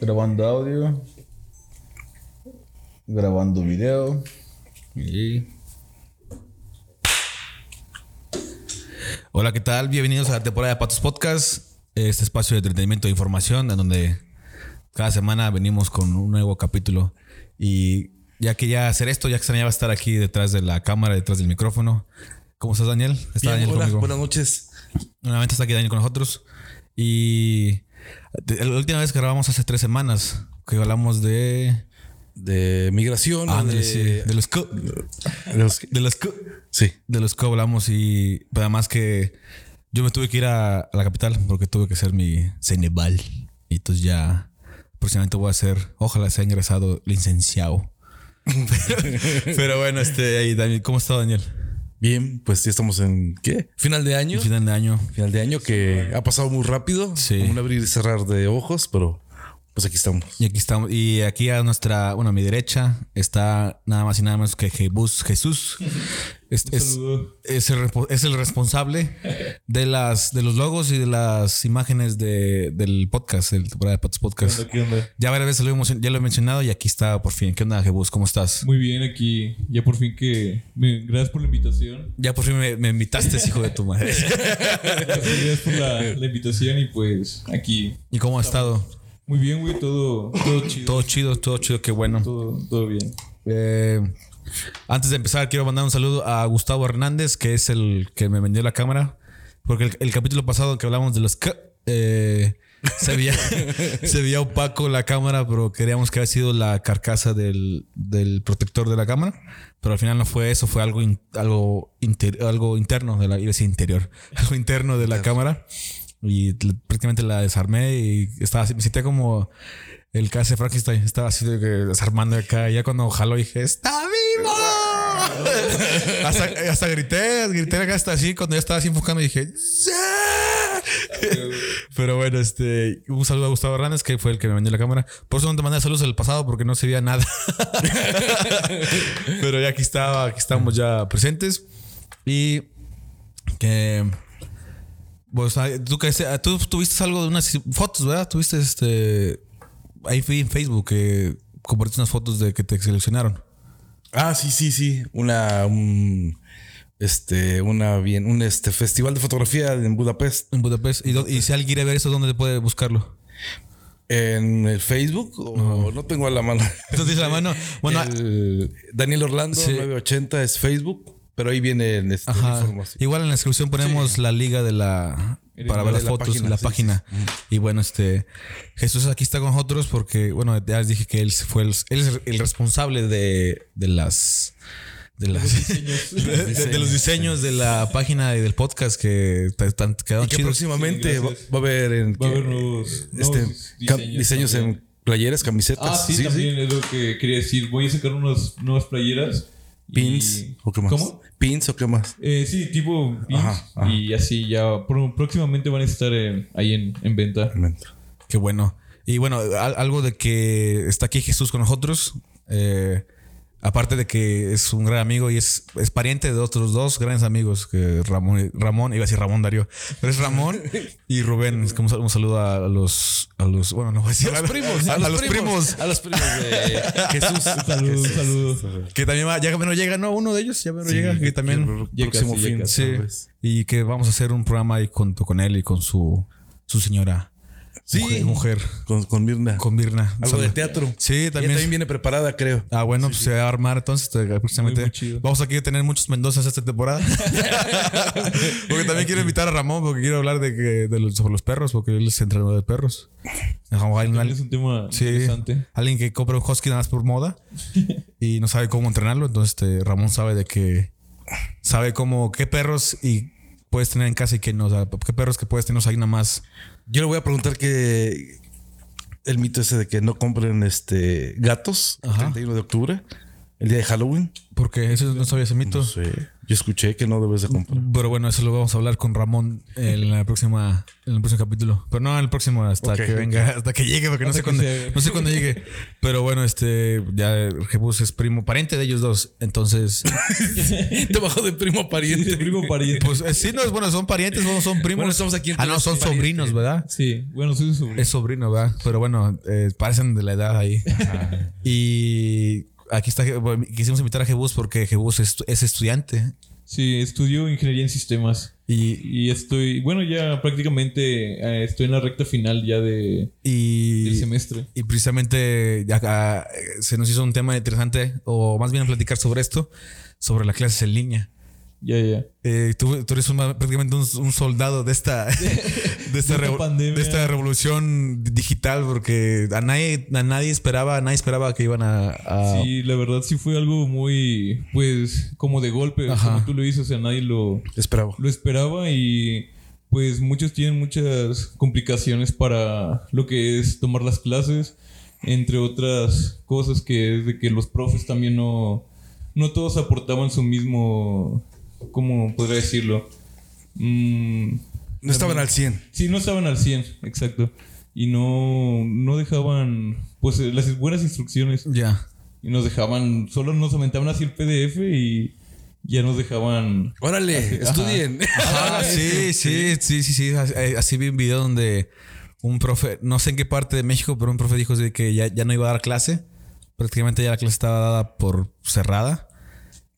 Grabando audio. Grabando video. Y... Hola, ¿qué tal? Bienvenidos a la temporada de Patos Podcast, este espacio de entretenimiento e información en donde cada semana venimos con un nuevo capítulo. Y ya que ya hacer esto, ya extrañaba estar aquí detrás de la cámara, detrás del micrófono. ¿Cómo estás, Daniel? Está Bien, Daniel hola, conmigo. buenas noches. Nuevamente está aquí Daniel con nosotros. Y la última vez que grabamos hace tres semanas, que hablamos de. De migración. Ah, de, sí, de los co- de los- de los co- sí. de los que hablamos y pero además que yo me tuve que ir a, a la capital porque tuve que hacer mi Ceneval y entonces ya próximamente voy a ser ojalá sea ingresado licenciado pero, pero bueno este ahí Daniel ¿cómo está Daniel? Bien, pues ya estamos en ¿qué? Final de año. final de año Final de año que ha pasado muy rápido. Sí. Como un abrir y cerrar de ojos, pero pues aquí estamos. y aquí estamos y aquí a nuestra bueno a mi derecha está nada más y nada menos que Jesús Jesús es, es, es el, es el responsable de las de los logos y de las imágenes de, del podcast el temporada de Patos Podcast ¿Qué onda? Ya varias veces lo hemos- ya lo he mencionado y aquí está por fin. ¿Qué onda, Jebus? ¿Cómo estás? Muy bien aquí. Ya por fin que... me- gracias por la invitación. Ya por fin me, me invitaste, hijo de tu madre. Gracias por la, la invitación y pues aquí. ¿Y cómo ha estado? Muy bien, güey. Todo, todo chido. Todo chido, todo chido, qué bueno. Todo, todo bien. Eh, antes de empezar, quiero mandar un saludo a Gustavo Hernández, que es el que me vendió la cámara. Porque el, el capítulo pasado que hablamos de los... K, eh, se, veía, se veía opaco la cámara, pero queríamos que había sido la carcasa del, del protector de la cámara. Pero al final no fue eso, fue algo, in- algo, inter- algo interno de la, iba a decir interior, algo interno de la cámara. Y prácticamente la desarmé y estaba así, me sentía como el que hace Frankenstein. Estaba así desarmando acá. Y ya cuando jaló dije, ¡Está hasta, hasta grité, grité acá hasta así. Cuando ya estaba así enfocando dije, ¡Sí! Pero bueno, este, un saludo a Gustavo Hernández, que fue el que me vendió la cámara. Por eso no te mandé saludos el pasado, porque no se veía nada. Pero ya aquí estaba, aquí estamos ya presentes. Y que. Pues, tú, que, tú tuviste algo de unas fotos, ¿verdad? Tuviste este. Ahí fui en Facebook que compartiste unas fotos de que te seleccionaron. Ah, sí, sí, sí. Una un, este, una bien, un este festival de fotografía en Budapest. En Budapest. Y, do- y si alguien quiere ver eso, ¿dónde puede buscarlo? En el Facebook o no, tengo a la mano. Entonces la mano. Bueno, El Daniel Orlando Sí. 980 es Facebook, pero ahí viene este, Ajá. información. Igual en la descripción ponemos la liga de la para ver las la fotos página, en la sí, página. Y bueno, este Jesús aquí está con nosotros porque, bueno, ya les dije que él fue el, él es el responsable de, de las de, las, de, de- de los diseños de la página y del podcast que t- tan- quedaron Y que chidos. próximamente Sí, va, a haber en Va a haber nuevos, este, nuevos diseños. en playeras, camisetas. Ah, sí, también es lo que quería decir. Voy a sacar unas nuevas playeras. Y- Pins o qué más. ¿Cómo? Pins o qué más. Eh, sí, tipo pins. Ajá, ajá. Y así ya próximamente van a estar en- ahí en, en venta. Qué bueno. Y bueno, al- algo de que está aquí Jesús con nosotros. eh, aparte de que es un gran amigo y es, es pariente de otros dos grandes amigos, que Ramón, Ramón, iba a decir Ramón Darío, pero es Ramón y Rubén. Es como un, saludo a los, a los, bueno, no voy a decir A los primos, a, los primos. A los primos de Jesús. Saludos, saludos. Que también va, ya menos llega, ¿no? Uno de ellos ya menos llega, que también. Ya próximo fin. Sí. Y que vamos a hacer un programa ahí con, con él y con su, su señora. Sí. Mujer. mujer, Con, con Mirna. con Mirna. Algo de teatro. Sí, Ella también. también viene preparada, creo. Ah, bueno, pues se va a armar entonces eh, próximamente. Muy, muy chido. Vamos aquí a tener muchos Mendozas esta temporada. porque también quiero invitar a Ramón porque quiero hablar de, que, de los, sobre los perros, porque él es entrenador de perros. También es un tema sí, interesante. alguien que compra un husky nada más por moda y no sabe cómo entrenarlo. Entonces este, Ramón sabe de que sabe cómo qué perros y puedes tener en casa y qué no. O sea, qué perros que puedes tener ahí nada más. Yo le voy a preguntar que el mito ese de que no compren este gatos el Ajá. 31 de octubre. El día de Halloween. Porque eso no sabía ese mito. No sé. Yo escuché que no debes de comprar. Pero bueno, eso lo vamos a hablar con Ramón en la próxima, en el próximo capítulo. Pero no en el próximo hasta que venga, hasta que llegue, porque no sé que cuándo, se- no sé cuándo llegue. Pero bueno, este ya Jebus es primo, pariente de ellos dos. Entonces, Te bajó de primo a pariente. Sí, primo pariente. pues eh, sí, no es bueno, son parientes, no son primos. Bueno, estamos aquí en Ah, no, son pariente. sobrinos, ¿verdad? Sí, bueno, soy sobrino. Es sobrino, ¿verdad? Pero bueno, eh, parecen de la edad ahí. y aquí está, quisimos invitar a Jebus porque Jebus es, es estudiante. Sí, estudio ingeniería en sistemas. Y, Y estoy, bueno, ya prácticamente eh, estoy en la recta final ya de, y, del semestre. Y precisamente acá, eh, se nos hizo un tema interesante, o más bien platicar sobre esto, sobre las clases en línea. Ya, ya. Eh, tú, tú eres un- prácticamente un, un soldado de esta, de, esta esta revo- pandemia. de esta revolución digital, porque a nadie, a nadie esperaba, nadie esperaba que iban a, a- Sí, la verdad sí fue algo muy, pues, como de golpe, Ajá. como tú lo dices, o sea, nadie lo, Esperaba. lo esperaba y pues muchos tienen muchas complicaciones para lo que es tomar las clases, entre otras cosas que es de que los profes también no, no todos aportaban su mismo, ¿cómo podría decirlo? Mm, No estaban al 100. Sí, no estaban al 100, exacto. Y no, no dejaban, pues, eh, las buenas instrucciones. Ya. Y nos dejaban, solo nos aumentaban así el PDF y ya nos dejaban... Órale, Ajá. estudien. Sí, sí, sí, sí, sí. Así, así vi un video donde un profe, no sé en qué parte de México, pero un profe dijo que ya, ya no iba a dar clase. Prácticamente ya la clase estaba dada por cerrada.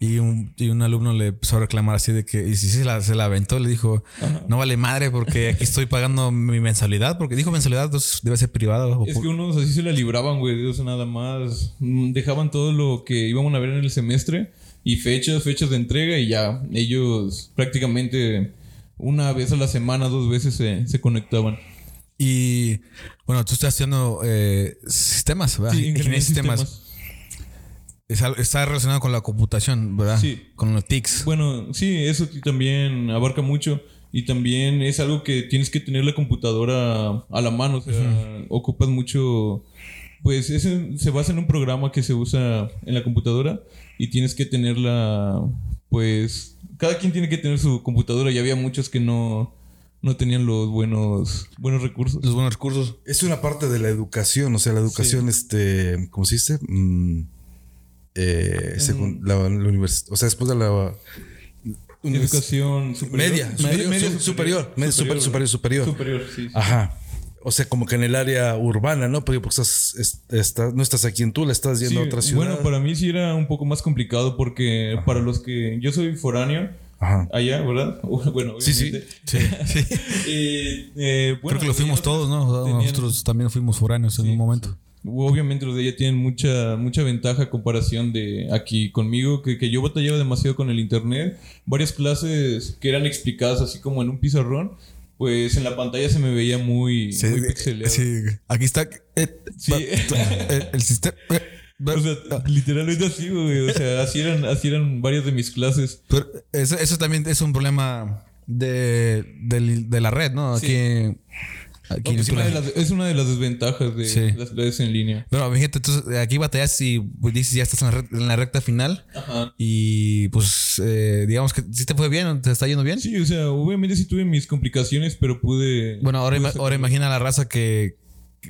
Y un, y un alumno le empezó a reclamar así de que, y si se la, se la aventó, le dijo, no vale madre porque aquí estoy pagando mi mensualidad, porque dijo mensualidad, entonces debe ser privada. Es por- que unos así se la libraban, güey. Sea, nada más mm, dejaban todo lo que íbamos a ver en el semestre y fechas, fechas de entrega y ya. Ellos prácticamente una vez a la semana, dos veces se, se conectaban. Y bueno, tú estás estudiando eh, sistemas, ¿verdad? Sí, Ingeniería de sistemas. sistemas. Está relacionado con la computación, ¿verdad? Sí. Con los TICs. Bueno, sí, eso también abarca mucho. Y también es algo que tienes que tener la computadora a la mano. O sea, ocupas mucho. Pues ese se basa en un programa que se usa en la computadora. Y tienes que tenerla. Pues. Cada quien tiene que tener su computadora. Y había muchos que no. No tenían los buenos. Buenos recursos. Los buenos recursos. Es una parte de la educación, o sea, la educación, este, ¿cómo se dice? Mm, eh, segun- la, la univers- o sea, después de la Educación superior. media, superior, media su- superior, superior, superior, superior. Superior, sí. sí. Ajá. O sea, como que en el área urbana, ¿no? Pero porque estás, es- estás- no estás aquí en Tula, estás yendo a Sí, otra ciudad. Bueno, para mí sí era un poco más complicado porque para los que yo soy foráneo Ajá. allá, ¿verdad? Bueno, Sí, sí. obviamente. Sí, sí. Y, eh, bueno, Creo que lo fuimos todos, ¿no? O sea, tenían- Nosotros también fuimos foráneos en un momento. Obviamente los de ella tienen mucha, mucha ventaja a comparación de aquí conmigo, que, que yo batallaba demasiado con el internet. Varias clases que eran explicadas así como en un pizarrón, pues en la pantalla se me veía muy, Sí, muy sí. Aquí está eh, Sí. eh, el sistema. eh, O sea, literalmente así, güey. O sea, así eran, así eran varias de mis clases. Pero eso, eso también es un problema de, del- de la red, ¿no? Aquí, aquí Una las- es una de las desventajas de Sí. las clases en línea. Pero fíjate, entonces aquí batallas y pues, dices ya estás en la, red- en la recta final Ajá. y pues eh, digamos que sí te fue bien, te está yendo bien. Sí, o sea, obviamente sí tuve mis complicaciones, pero pude. Bueno, ahora, pude ima- ahora imagina la raza que.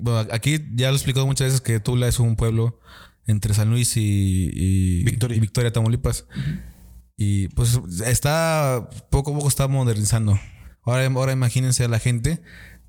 Bueno, aquí ya lo he explicado muchas veces que Tula es un pueblo entre San Luis y, y Victoria. y Victoria, Tamaulipas. Y pues está. Poco a poco está modernizando. Ahora, ahora imagínense a la gente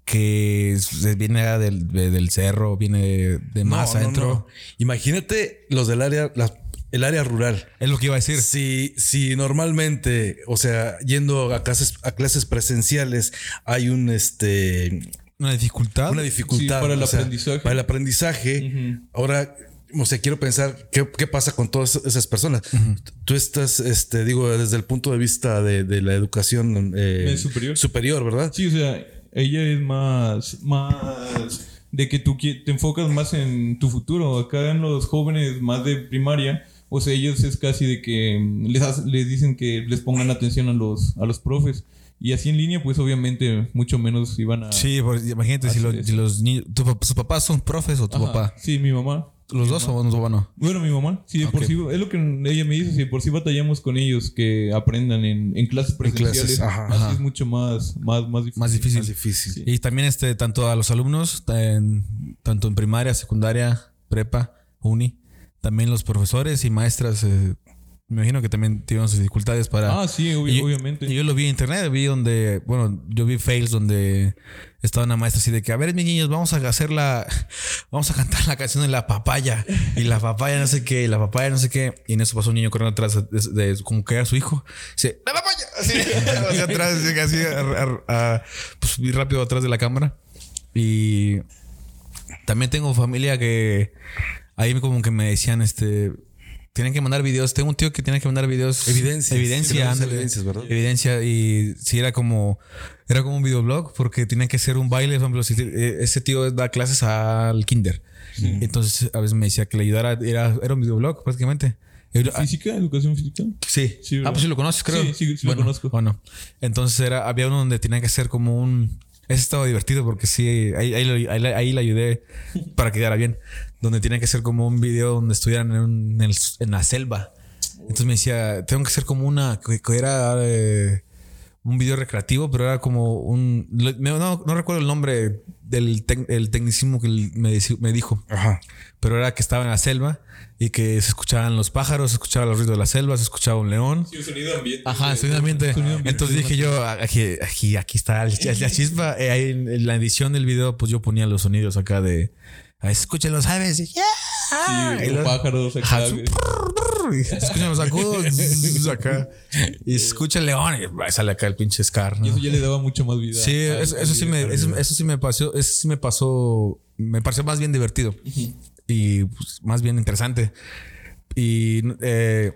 que viene del, de- del cerro, viene de, más no, adentro. no. Imagínate los del área, la- el área rural. Es lo que iba a decir. Si, si normalmente, o sea, yendo a clases, a clases presenciales, hay un este Una dificultad. una dificultad Sí, para el o sea, aprendizaje. Para el aprendizaje. Ahora, o sea, quiero pensar qué, qué pasa con todas esas personas. Tú estás, este, digo, desde el punto de vista de, de la educación eh, ¿El superior? superior, ¿verdad? Sí, o sea, ella es más. más de que tú te enfocas más en tu futuro. Acá en los jóvenes más de primaria, o sea, ellos es casi de que mm, les, hace- les dicen que les pongan atención a los, a los profes. Y así en línea, pues obviamente mucho menos iban a. Sí, pues, imagínate si los, es. si los niños. tu pap- ¿Sus papás son profes o tu Ajá. papá? Sí, mi mamá. Los dos o no? no? Bueno, mi mamá, sí, de por sí, es lo que ella me dice, si de por sí batallamos con ellos que aprendan en, en clases presenciales, clases, ajá, así ajá. es mucho más, más, más difícil. Más difícil. Más difícil. Sí. Y también este, tanto a los alumnos, en- tanto en primaria, secundaria, prepa, uni, también los profesores y maestras, eh, me imagino que también tuvieron sus dificultades para... Ah, sí, Y obviamente. Y yo lo vi en internet, vi donde, bueno, yo vi fails donde estaba una maestra así de que, a ver, mis niños, vamos a hacer la, vamos a cantar la canción de la papaya. Y la papaya no sé qué, y la papaya no sé qué. Y en eso pasó un niño corriendo atrás de, de- como que era su hijo. Dice, la papaya. Así, hacia atrás, así, así, a- a- a- pues vi rápido atrás de la cámara. Y también tengo familia que ahí como que me decían, este, tienen que mandar videos. Tengo un tío que tiene que mandar videos. Evidencias. Evidencia, evidencias, ¿verdad? Evidencia. Y sí, era como, era como un videoblog porque tenía que ser un baile. Por ejemplo, eh, ese tío da clases al kinder. Entonces a veces me decía que le ayudara. Era, era un videoblog prácticamente. Era- ¿Física? ¿Educación física? Sí. Sí, ah, pues sí lo conoces, creo. Sí, sí, sí lo conozco. Bueno, entonces era, había uno donde tenía que hacer como un. Ese estaba divertido porque sí, ahí, ahí, ahí, ahí le ayudé para que quedara bien. Donde tenía que ser como un video donde estuvieran en, un- en el- en la selva. Entonces me decía, tengo que hacer como una. que, que era eh, un video recreativo, pero era como un. No, no recuerdo el nombre del tec- el tecnicismo que él me, me dijo Ajá. pero era que estaba en la selva y que se escuchaban los pájaros, se escuchaba los ruidos de la selva, se escuchaba un león. Sí, un sonido ambiente. Ajá, sonido ambiente. Entonces dije yo, aquí, aquí, aquí está el- la chispa. Eh, ahí en la edición del video, pues yo ponía los sonidos acá de "Ah, escuchen los aves. y, "Yeah". Sí, Y los pájaros acá, escuchan los agudos acá. Y escucha el león y sale acá el pinche Scar. ¿no? Y eso ya le daba mucho más vida. Sí, eso, sí me, eso, eso sí me pasó, eso sí me pasó, me pareció más bien divertido y pues, más bien interesante. Y eh,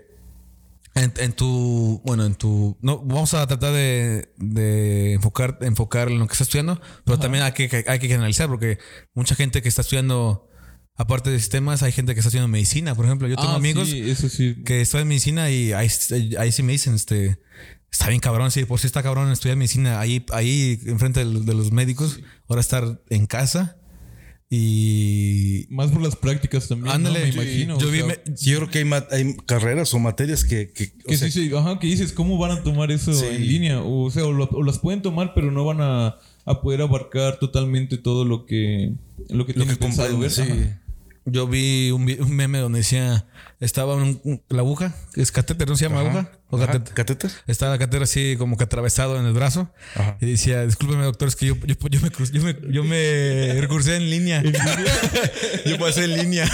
en, en tu, bueno, en tu, no, vamos a tratar de, de enfocar, enfocar en lo que estás estudiando, pero también hay que, hay que analizar porque mucha gente que está estudiando, aparte de sistemas, hay gente que está estudiando medicina, por ejemplo. Yo tengo Ah, amigos Sí, eso sí. que estudian medicina y ahí, ahí sí me dicen, este, está bien cabrón, sí, por si está cabrón estudiar medicina ahí, ahí enfrente de los médicos, ahora estar en casa y... Más por las prácticas también. Ándale, ¿no? me yo- imagino. yo vi sea, me- Yo creo que hay, carreras o materias que, que, sea, sí, sí, ajá, que dices, ¿cómo van a tomar eso Sí. en línea? O, sea, o, lo- o las pueden tomar, pero no van a, a poder abarcar totalmente todo lo que, lo que lo tienen que pensado ver. sí. Ajá. Yo vi un, un meme donde decía, estaba un- un- la aguja, es catéter, ¿no se llama Ajá. aguja? ¿O Ajá, catéter? ¿Catéter? Estaba la catéter así como que atravesado en el brazo. Ajá. Y decía, discúlpeme doctor, es que yo, yo, yo me, yo, me, yo me recursé en línea. yo pasé en línea.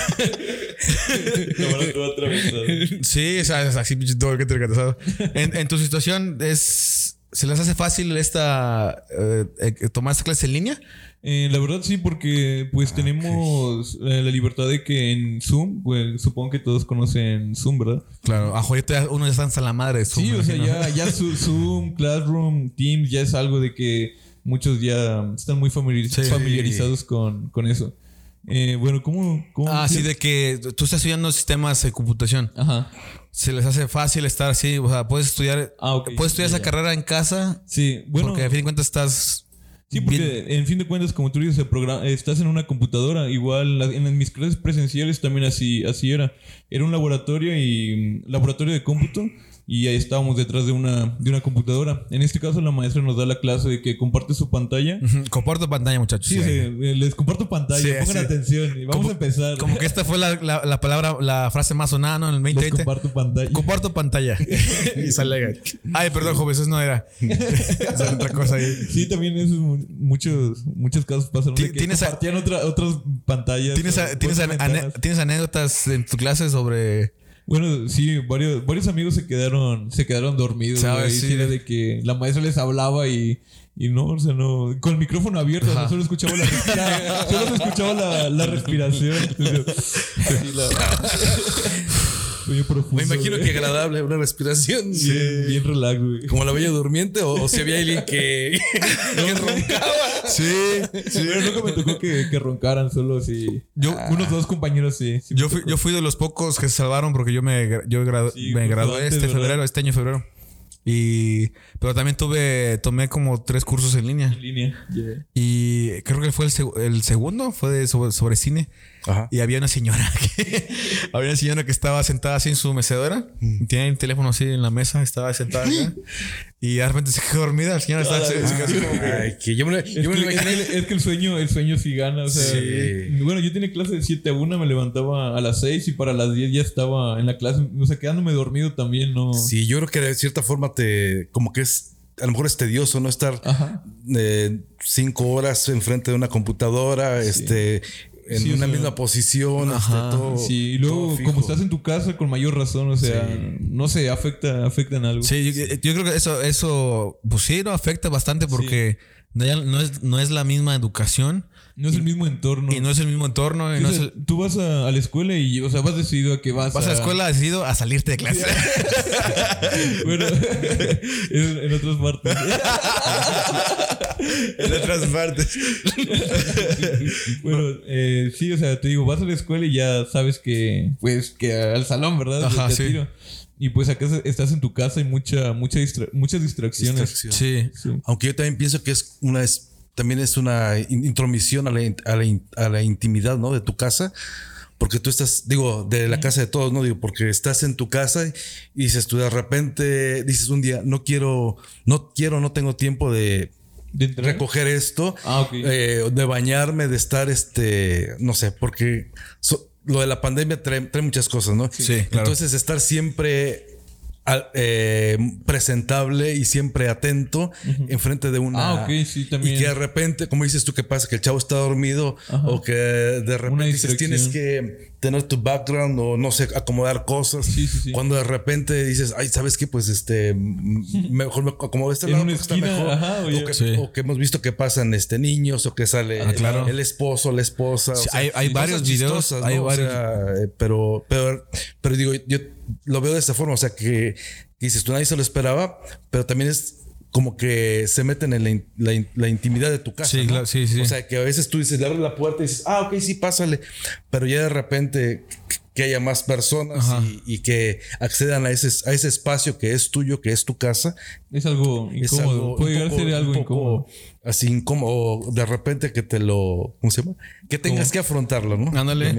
Atravesado. Sí, o sea, es así pinche todo el que te recatasado. En, en tu situación, es ¿se les hace fácil esta eh, eh, tomar esta clase en línea? Eh, la verdad sí, porque Ah, pues tenemos eh, la libertad de que en Zoom, pues supongo que todos conocen Zoom, ¿verdad? Claro, a ahorita uno ya está hasta la madre de Zoom, Sí, o sea, ya, ya Zoom, Classroom, Teams, ya es algo de que muchos ya están muy familiariz- Sí. familiarizados con, con eso. Eh, bueno, ¿cómo? cómo Ah, sí, de que tú estás estudiando sistemas de computación. Ajá. Se les hace fácil estar así, o sea, puedes estudiar, Ah, ok. puedes estudiar esa carrera en casa, Sí, bueno. porque a fin de cuentas estás Sí, porque bien- en fin de cuentas, como tú dices, el programa, estás en una computadora. Igual en mis clases presenciales también así, así era. Era un laboratorio y mm, laboratorio de cómputo y ahí estábamos detrás de una, de una computadora. En este caso, la maestra nos da la clase de que comparte su pantalla. Ujú, Comparto pantalla, muchachos. Sí, Sí. sí, eh, les comparto pantalla. Sí, pongan sí. atención y vamos Como- a empezar. Como que esta fue la, la- la palabra, la frase más sonada, ¿no? En el les 2020. comparto pantalla. Comparto pantalla. y sale. Ay, perdón, joven, eso no era. Esa otra cosa ahí. Sí, también eso es mu- muchos, muchos casos pasaron de que tienes a- compartían otra- otras pantallas. ¿Tienes, a-. ¿Tienes anécdotas en tu clase sobre. Bueno, sí, varios, varios amigos se quedaron, se quedaron dormidos. ¿Sabes? Sí. Sí, era de que la maestra les hablaba y, y no, o sea, no, con el micrófono abierto, no solo escuchaba la respiración, solo se escuchaba la, la respiración. La, Sueño profundo. Me imagino güey. que agradable, una respiración. Bien, bien relax, güey. Como la bella durmiente, o, o si había alguien que, que roncaba. Sí. Sí, pero nunca me tocó que, que roncaran, solo si. Yo- unos dos compañeros sí. Yo fui, yo fui de los pocos que se salvaron porque yo me, yo gradu- Sí, me justo gradué antes, este ¿verdad? febrero, este año febrero. Y. Pero también tuve. Tomé como tres cursos en línea. en línea. Yeah. Y creo que fue el, seg- el segundo, fue de sobre, sobre cine. Ajá. y había una señora que había una señora que estaba sentada así en su mecedora, Mm. tenía el teléfono así en la mesa, estaba sentada acá, y de repente se quedó dormida, la señora estaba se- se quedó así como que- Ay, que yo me, Es, yo me que, lo es imaginé. que- es que el sueño, el sueño sí gana. O sea, Sí. bueno, yo tenía clase de 7 a 1, me levantaba a las 6 y para las 10 ya estaba en la clase. O sea, quedándome dormido también, ¿no? Sí, yo creo que de cierta forma te. Como que es. A lo mejor es tedioso no estar eh, cinco horas enfrente de una computadora, este. En Sí, o una sea, misma posición, ajá, este, todo. Sí, y luego, como estás en tu casa, con mayor razón, o sea, no sé, afecta, afecta en algo. Sí, yo, yo creo que eso, eso, pues sí, no afecta bastante porque no es, no es la misma educación No es el mismo entorno. y no es el mismo entorno. y Sí, no o es sea, el- tú vas a, a la escuela y, o sea, vas decidido a que vas, vas a la escuela decidido a salirte de clase. Bueno, en, en otras partes. en otras partes. bueno, eh, sí, o sea, te digo, vas a la escuela y ya sabes que, pues, que al salón, ¿verdad? Ajá, Te sí. tiro. Y pues acá estás en tu casa y mucha, mucha distra- muchas distracciones. Distracción. Sí. Sí. Aunque yo también pienso que es una es, también es una in- intromisión a la, a la a la intimidad, ¿no? De tu casa. Porque tú estás, digo, de la casa de todos, ¿no? Digo, porque estás en tu casa y dices tú de repente, dices un día, no quiero, no quiero, no tengo tiempo de recoger esto, Ah, eh, de bañarme, de estar, este, no sé, porque so- lo de la pandemia trae, trae muchas cosas, ¿no? Sí, claro. Entonces estar siempre al- eh, presentable y siempre atento enfrente de una... Ah, ok, sí, también. Y que de repente, como dices tú, que pasa? Que el chavo está dormido Ajá. o que de repente dices, tienes que tener tu background o no sé, acomodar cosas. Sí, sí, sí. Cuando de repente dices, ay, ¿sabes qué? Pues este, mejor me acomodo este lado porque está mejor. ajá, o, que, Sí. o que hemos visto que pasan este niños o que sale Ah, claro. el esposo, la esposa. o Sí, sea, hay- hay varios videos, hay ¿no? O varios- sea, eh, pero, pero, pero digo, yo lo veo de esta forma, o sea, que, que dices, tú nadie se lo esperaba, pero también es como que se meten en la, in- la in- la intimidad de tu casa. Sí, ¿no? claro, sí, sí. O sea, que a veces tú dices, le abres la puerta y dices, ah, ok, sí, pásale. Pero ya de repente que haya más personas y, y que accedan a ese, a ese espacio que es tuyo, que es tu casa. Es algo Es incómodo. algo Puede llegar a ser algo incómodo. Así incómodo. O de repente que te lo. ¿Cómo se llama? Que tengas que afrontarlo, ¿no? Ándale.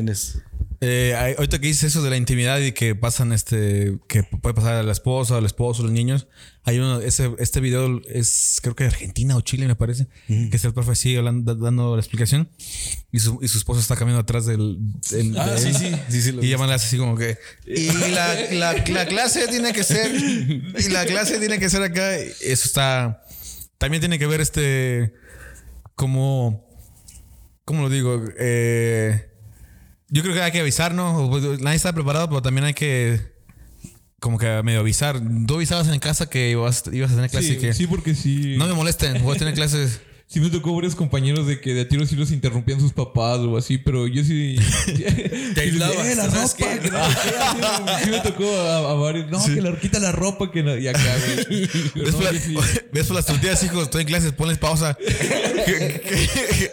Eh, ahorita que dices eso de la intimidad y que pasan este, que puede pasar a la esposa, al esposo, los niños. Hay uno, ese, este video es creo que de Argentina o Chile me parece, que es el profe así hablando, dando la explicación y su, y su esposo está caminando atrás del, del- Ah, de sí, él. sí, sí, sí, y llaman así como que y la, la, la clase tiene que ser y la clase tiene que ser acá. Eso está también tiene que ver este como ¿cómo lo digo? Eh, yo creo que hay que avisar, ¿no? Pues, Nadie está preparado, pero también hay que como que medio avisar. Tú avisabas en casa que ibas, ibas a tener clase Sí, que sí, porque sí. no me molesten, voy a tener clases. Sí me tocó varios compañeros de que de a tiro sí los interrumpían sus papás o así, pero yo sí... Te aislabas, Eh, la ¿sabes ropa, que no sí me tocó a, a varios... No, que la, quita la ropa que no... Y acá, güey. Ves no, la- sí- ves por las tortillas, hijos, estoy en clases, ponles pausa. ¿Qué,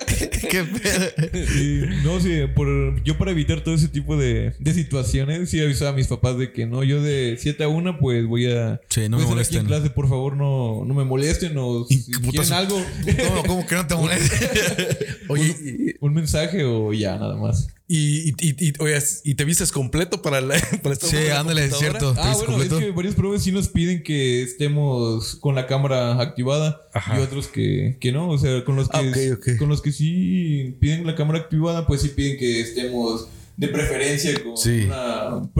qué- qué pedo? Sí, no, sí, por, yo para evitar todo ese tipo de, de situaciones, sí avisaba a mis papás de que no, yo de 7 a 1, pues voy a. Sí, no me estar aquí en molesten. clase, por favor, no, no me molesten o si quieren algo, ¿Cómo, cómo que no te molestes? Oye, un mensaje o ya, nada más. y, y, y- y- oye, ¿y te vistes completo para, la, para estar Sí, ándale, es cierto. ¿Te Ah, bueno, completo? es que varios profes sí nos piden que estemos con la cámara activada Ajá. y otros que, que no. O sea, con los que, Ah, con los que sí piden la cámara activada, pues sí piden que estemos de preferencia con Sí. una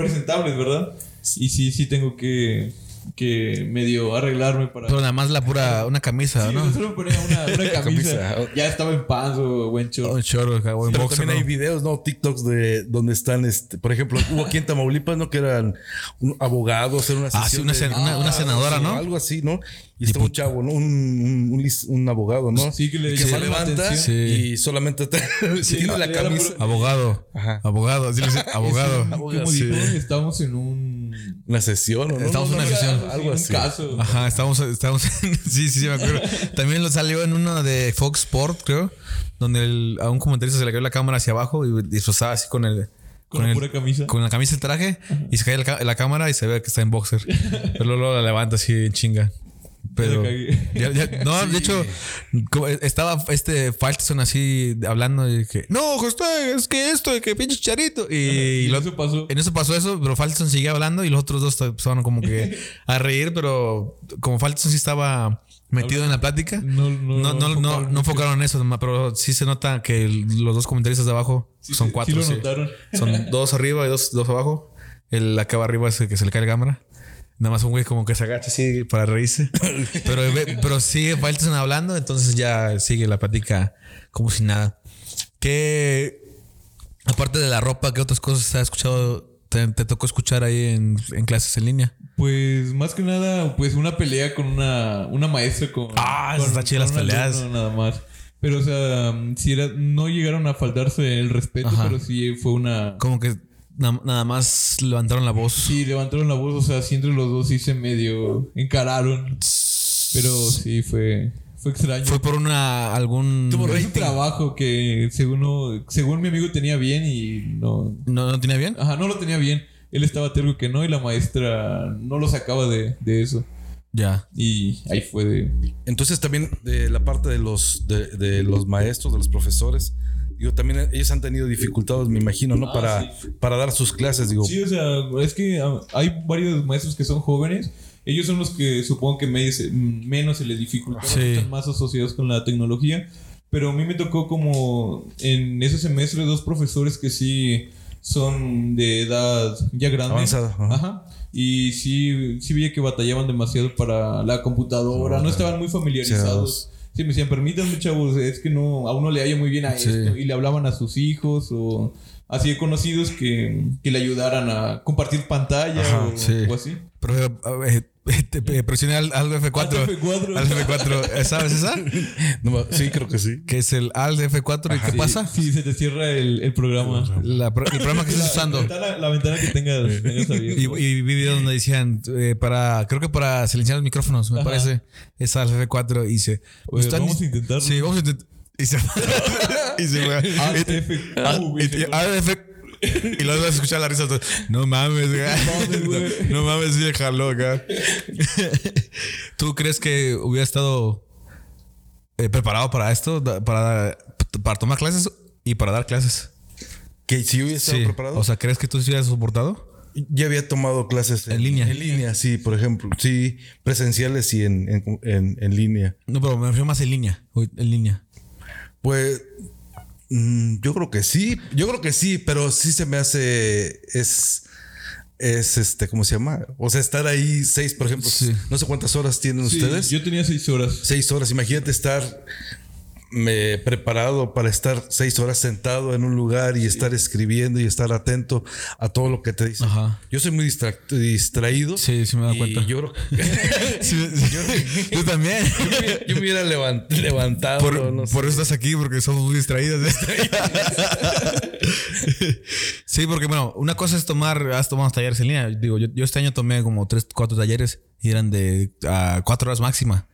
¿verdad? Y sí, sí tengo que, que medio arreglarme para. Pero nada más la pura, una camisa, Sí, ¿no? solo me ponía una, una camisa. Ya estaba en pants o buen short. Un short o en Pero boxer, también hay videos, ¿no? TikToks de donde están, este, por ejemplo, hubo aquí en Tamaulipas, ¿no? Que eran un abogados, era una Ah, sí, una de- una- una senadora, sí, ¿no? Algo así, ¿no? Y está un chavo, ¿no? Un, un, un lis- un abogado, ¿no? Sí, que le que se levanta y solamente te- tiene la camisa. Abogado. Ajá. Abogado. así le dicen, abogado. Estamos en un. Una sesión, ¿o ¿no? Estamos No, en una sesión. Algo, así. caso. Ajá, estamos, estamos sí, sí, sí, me acuerdo. También lo salió en uno de Fox Sport, creo, donde el- a un comentarista se le cayó la cámara hacia abajo y disfrazaba así con el. Con la el- pura camisa. Con la camisa y el traje y se cae la, la cámara y se ve que está en boxer. Pero luego la levanta así en chinga. Pero Ya ya- no, de hecho, como estaba este Falson así hablando y que no, José, es que esto, que pinche charito. Y, Y lo- eso pasó. en eso pasó eso, pero Falson seguía hablando y los otros dos empezaron como que a reír, pero como Falson sí estaba metido en la plática, No, no, no, no, no, enfocaron eso, pero sí se nota que los dos comentaristas de abajo Sí, son sí, cuatro. Sí lo sí. notaron. Son dos arriba y dos, dos abajo. El acá arriba es el que se le cae la cámara. Nada más un güey como que se agacha así para reírse. Pero, pero sigue Falton hablando, entonces ya sigue la plática como si nada. ¿Qué, aparte de la ropa, qué otras cosas has escuchado, te, te tocó escuchar ahí en, en clases en línea? Pues más que nada, pues una pelea con una, una maestra con. Ah, con- está chida las peleas. Nada más. Pero, o sea, si era, no llegaron a faltarse el respeto, Ajá. pero sí fue una. Como que na- nada más levantaron la voz. Sí, levantaron la voz, o sea, sí entre los dos sí se medio encararon. Pero sí fue, fue extraño. Fue por una algún Tuvo un trabajo que según, según mi amigo tenía bien y no. no, no tenía bien. Ajá, no lo tenía bien. Él estaba terco que no y la maestra no lo sacaba de, de eso. Ya. Y ahí fue de. Entonces también de la parte de los de, de los maestros, de los profesores, digo, también ellos han tenido dificultades, me imagino, ¿no? Ah, para, para dar sus clases, digo. Sí, o sea, es que ah, hay varios maestros que son jóvenes. Ellos son los que supongo que me- menos se les dificulta. Sí. Están más asociados con la tecnología. Pero a mí me tocó como en ese semestre dos profesores que sí son de edad ya grande. Avanzada, ajá. Ajá. Y sí, sí veía que batallaban demasiado para la computadora. No estaban muy familiarizados. Sí, me decían, permítanme, chavos, es que no, a uno le haya muy bien a Sí. esto. Y le hablaban a sus hijos o así de conocidos que, que le ayudaran a compartir pantalla Ajá, o, sí. o así. Pero, eh, presioné al, al F4. Al F4. Al F4. ¿Sabes esa? No sí, creo que sí. Que es el Alt F4. ¿Y qué Sí, pasa? Sí, se te cierra el, el programa. La el programa que estás La, usando. ventana, la ventana que tengas, tengas abierta. Y, y vi videos donde decían eh, para, creo que para silenciar los micrófonos, me Ajá. parece. Es Alt F4 y dice. Oye, "Están- vamos a intentarlo. Sí, vamos a intentar. Y se, y se fue. Alt Y- F. Ah, Uh, y- luego vas a escuchar la risa. No mames, güey. mames, güey. No, mames, sí, jaló acá. ¿Tú crees que hubiera estado eh, preparado para esto? Para, para tomar clases y para dar clases. Que si yo hubiera estado Sí. preparado, O sea, ¿crees que tú sí hubieras soportado? ya había tomado clases En línea. En línea, sí, por ejemplo. Sí, presenciales y en, en, en- en línea. No, pero me refiero más en línea. En línea. Pues mm, yo creo que sí, yo creo que sí, pero sí se me hace es es este cómo se llama, o sea estar ahí seis, por ejemplo, Sí. no sé cuántas horas tienen Sí, ustedes, yo tenía seis horas. seis horas. Imagínate estar me preparado para estar seis horas sentado en un lugar y estar escribiendo y estar atento a todo lo que te dicen. Ajá. Yo soy muy distra- distraído. Sí, sí me he y cuenta. Yo creo Sí, sí. Tú también. yo me hubiera levant- levantado. Por, no sé. por eso estás aquí, porque somos muy distraídos. sí, porque bueno, una cosa es tomar, has tomado talleres en línea. Digo, yo, yo este año tomé como tres, cuatro talleres y eran de ah, cuatro horas máxima.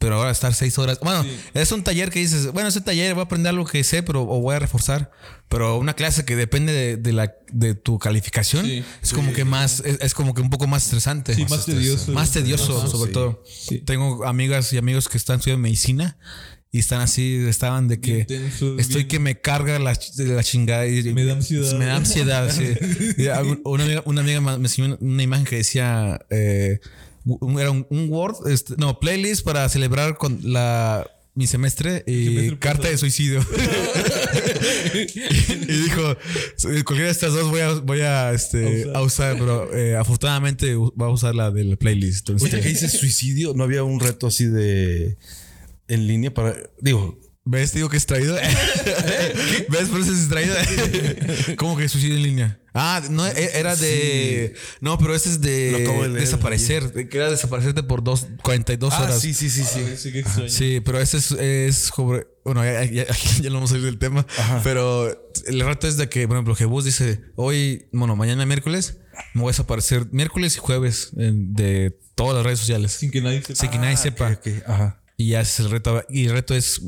Pero ahora estar seis horas. Bueno, es un taller que dices, bueno, ese taller voy a aprender algo que sé, pero o voy a reforzar. Pero una clase que depende de, de la de tu calificación Sí, es como que más, es, es como que un poco más estresante. Sí, más tedioso. Más tedioso, Ajá. sobre sí. todo. Tengo amigas y amigos que están estudiando medicina y están así, estaban de que estoy bien- que me carga la, la chingada. y- Me da ansiedad. Me da ansiedad, sí. Una, amiga, una amiga me enseñó una imagen que decía, eh, era un, un Word, este, no, playlist para celebrar con la mi semestre y semestre carta pasado. de suicidio. y dijo, cualquiera de estas dos voy a, voy a, este, A usar. a usar, pero eh, afortunadamente va a usar la del playlist. Entonces, Ahorita que dices suicidio, no había un reto así de en línea para digo, ¿Ves? Te digo que es traído. ¿Ves? Por eso es traído. ¿Cómo que suicidio en línea? Ah, no, e- era de. No, pero ese es de, leer desaparecer. Que era desaparecerte por dos, 42 ah, horas. sí, sí, sí, sí. Ah, sí. Sí, pero ese es, es sobre. Bueno, ya, ya, ya no vamos a salir del tema. Pero el reto es de que, por ejemplo, Jebus dice: Hoy, bueno, mañana miércoles, me voy a desaparecer miércoles y jueves en- de todas las redes sociales. Sin que nadie sepa. Sin que nadie sepa. Ah, ok, Ajá. Y ya ese es el reto. Y el reto es.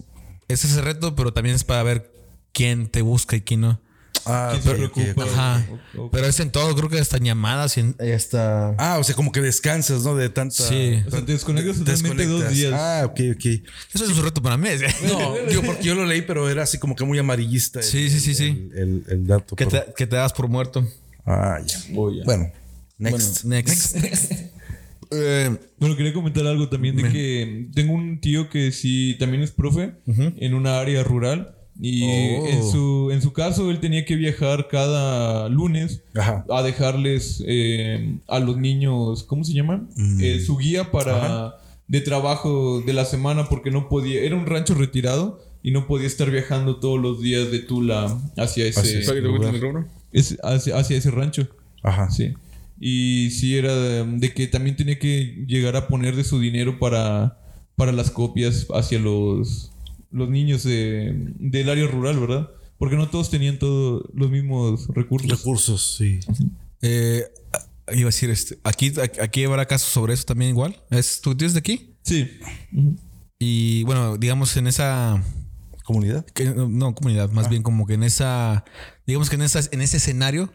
Ese es el reto, pero también es para ver quién te busca y quién no. Ah, ¿Quién se ok, preocupa? Ajá. Pero es en todo, creo que hasta en llamadas y en- hasta. Ah, o sea, como que descansas, ¿no? De tanta. Sí. O sea, te desconectas Te totalmente dos días. Ah, ok, ok. Eso es un reto para mí. No, digo, porque yo lo leí, pero era así como que muy amarillista. el- Sí, sí, sí, sí. El, el- el dato. que, pero- te, que te das por muerto. Ah, ya. Oh, ya. Bueno, next. Bueno, next. Eh, Bueno, quería comentar algo también de que tengo un tío que sí también es profe en una área rural. Y Oh. en, su, en su caso, él tenía que viajar cada lunes Ajá. a dejarles eh, a los niños, ¿cómo se llama? Eh, su guía para de trabajo de la semana porque no podía, era un rancho retirado y no podía estar viajando todos los días de Tula hacia ese, Hacia ese lugar. es- hacia, hacia ese rancho. Ajá. Sí. Y sí era de, de que también tenía que llegar a poner de su dinero para, para las copias hacia los, los niños de- del área rural, ¿verdad? Porque no todos tenían todos los mismos recursos. Recursos, sí. eh, iba a decir, este, aquí, aquí habrá casos sobre eso también igual. ¿Es, ¿Tu tío es de aquí? Sí. Y bueno, digamos en esa. Comunidad. que- no, comunidad, más bien como que en esa. Digamos que en, esa, en ese escenario,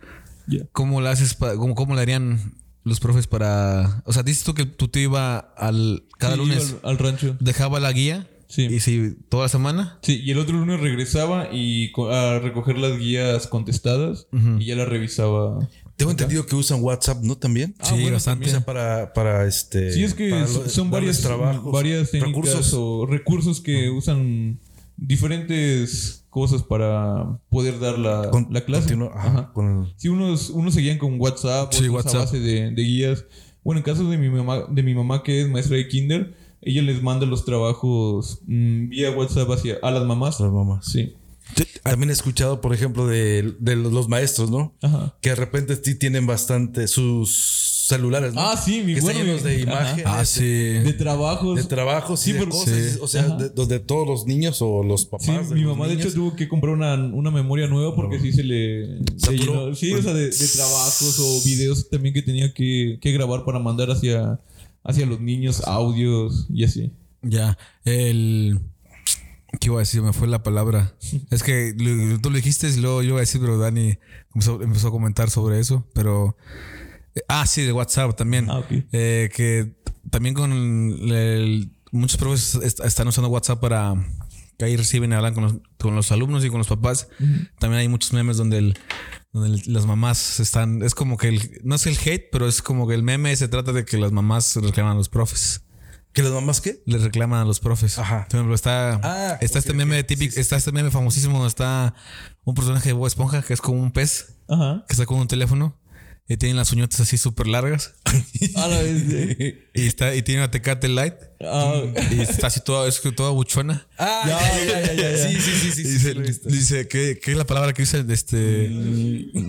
¿cómo lo haces? pa- cómo, ¿Cómo le harían los profes para. O sea, dices tú que tu tío iba al. Cada Sí, lunes iba al, al rancho. dejaba la guía. Sí. Y si toda la semana. Sí, y el otro lunes regresaba y a recoger las guías contestadas y ya las revisaba. Tengo entendido que usan WhatsApp, ¿no? También. Ah, sí, bueno, bastante. Sea, para, para este. Sí, es que para son varias, trabajos, varias técnicas recursos. o recursos que usan diferentes cosas para poder dar la, Con- la clase. continúa- ajá, Ajá. con el- Sí, unos, unos seguían con WhatsApp, Sí, WhatsApp. a base de, de guías. Bueno, en caso de mi mamá, de mi mamá que es maestra de kinder, ella les manda los trabajos mm, vía WhatsApp hacia a las mamás. las mamás. Sí. También he escuchado, por ejemplo, de, de los maestros, ¿no? Ajá. Que de repente sí tienen bastante sus celulares, ¿no? Ah, sí, mi que bueno, llenos de imágenes, Ah, sí. De trabajos. de trabajos Sí, y de porque- cosas. sí. O sea, de, donde todos los niños o los papás. Sí, de mi mamá de hecho tuvo que comprar una, una memoria nueva porque sí se le se llenó. Sí, o sea, de, de trabajos o videos también que tenía que, que grabar para mandar hacia, hacia los niños, audios y así. Ya. El. ¿Qué iba a decir? Me fue la palabra. Es que tú lo dijiste y luego yo iba a decir, pero Dani empezó, empezó a comentar sobre eso. Pero. eh, Ah, sí, de WhatsApp también. Ah, ok. Eh, que también con el- muchos profes est- están usando WhatsApp para que ahí reciben y hablan con los, con los alumnos y con los papás. También hay muchos memes donde, el- donde el- las mamás están. Es como que el, no es el hate, pero es como que el meme se trata de que las mamás reclaman a los profes. ¿Que las mamás qué? Le reclaman a los profes. Ajá. Por ejemplo, está, Ah, está este meme ok. típico, está este meme famosísimo donde está un personaje de Bob Esponja que es como un pez Ajá. que está con un teléfono y tiene las uñotas así súper largas A la vez de- y está y tiene una Tecate Light Ah, y está así toda, es que toda buchona. Ah, Ya, ya, ya. Sí, sí, sí, sí. Dice, sí, dice ¿qué, qué es la palabra que usa? Este,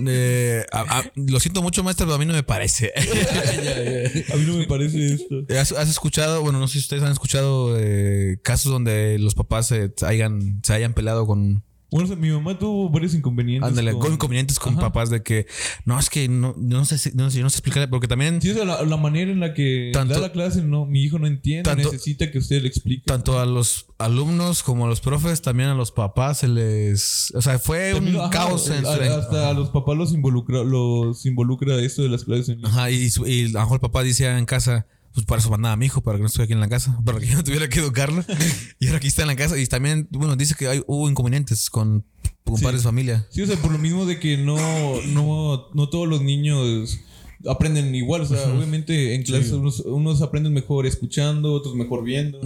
eh, a- a- lo siento mucho, maestra, pero a mí no me parece. a mí no me parece esto. ¿Has, has escuchado, bueno, no sé si ustedes han escuchado eh, casos donde los papás se hayan, se hayan peleado con, Bueno, o sea, mi mamá tuvo varios inconvenientes. Ándale, con- con inconvenientes con Ajá. papás de que no, es que no, no sé si, no sé, yo no sé explicar, porque también Sí, o sea, la, la manera en la que Tanto- da la clase, no, mi hijo no entiende, Tanto- necesita que usted le explique. tanto a los alumnos como a los profes, también a los papás se les. O sea, fue También, un ajá, caos en a- hasta a los papás los involucra, los involucra esto de las clases en línea. Ajá, y, y a lo mejor el papá decía en casa, pues para eso mandaba a mi hijo, para que no estuviera aquí en la casa, para que yo no tuviera que educarlo. y ahora aquí está en la casa. Y también, bueno, dice que hay, hubo inconvenientes con, con Sí. padres de familia. Sí, o sea, por lo mismo de que no, no, no todos los niños aprenden igual. O sea, obviamente en clases unos, unos aprenden mejor escuchando, otros mejor viendo,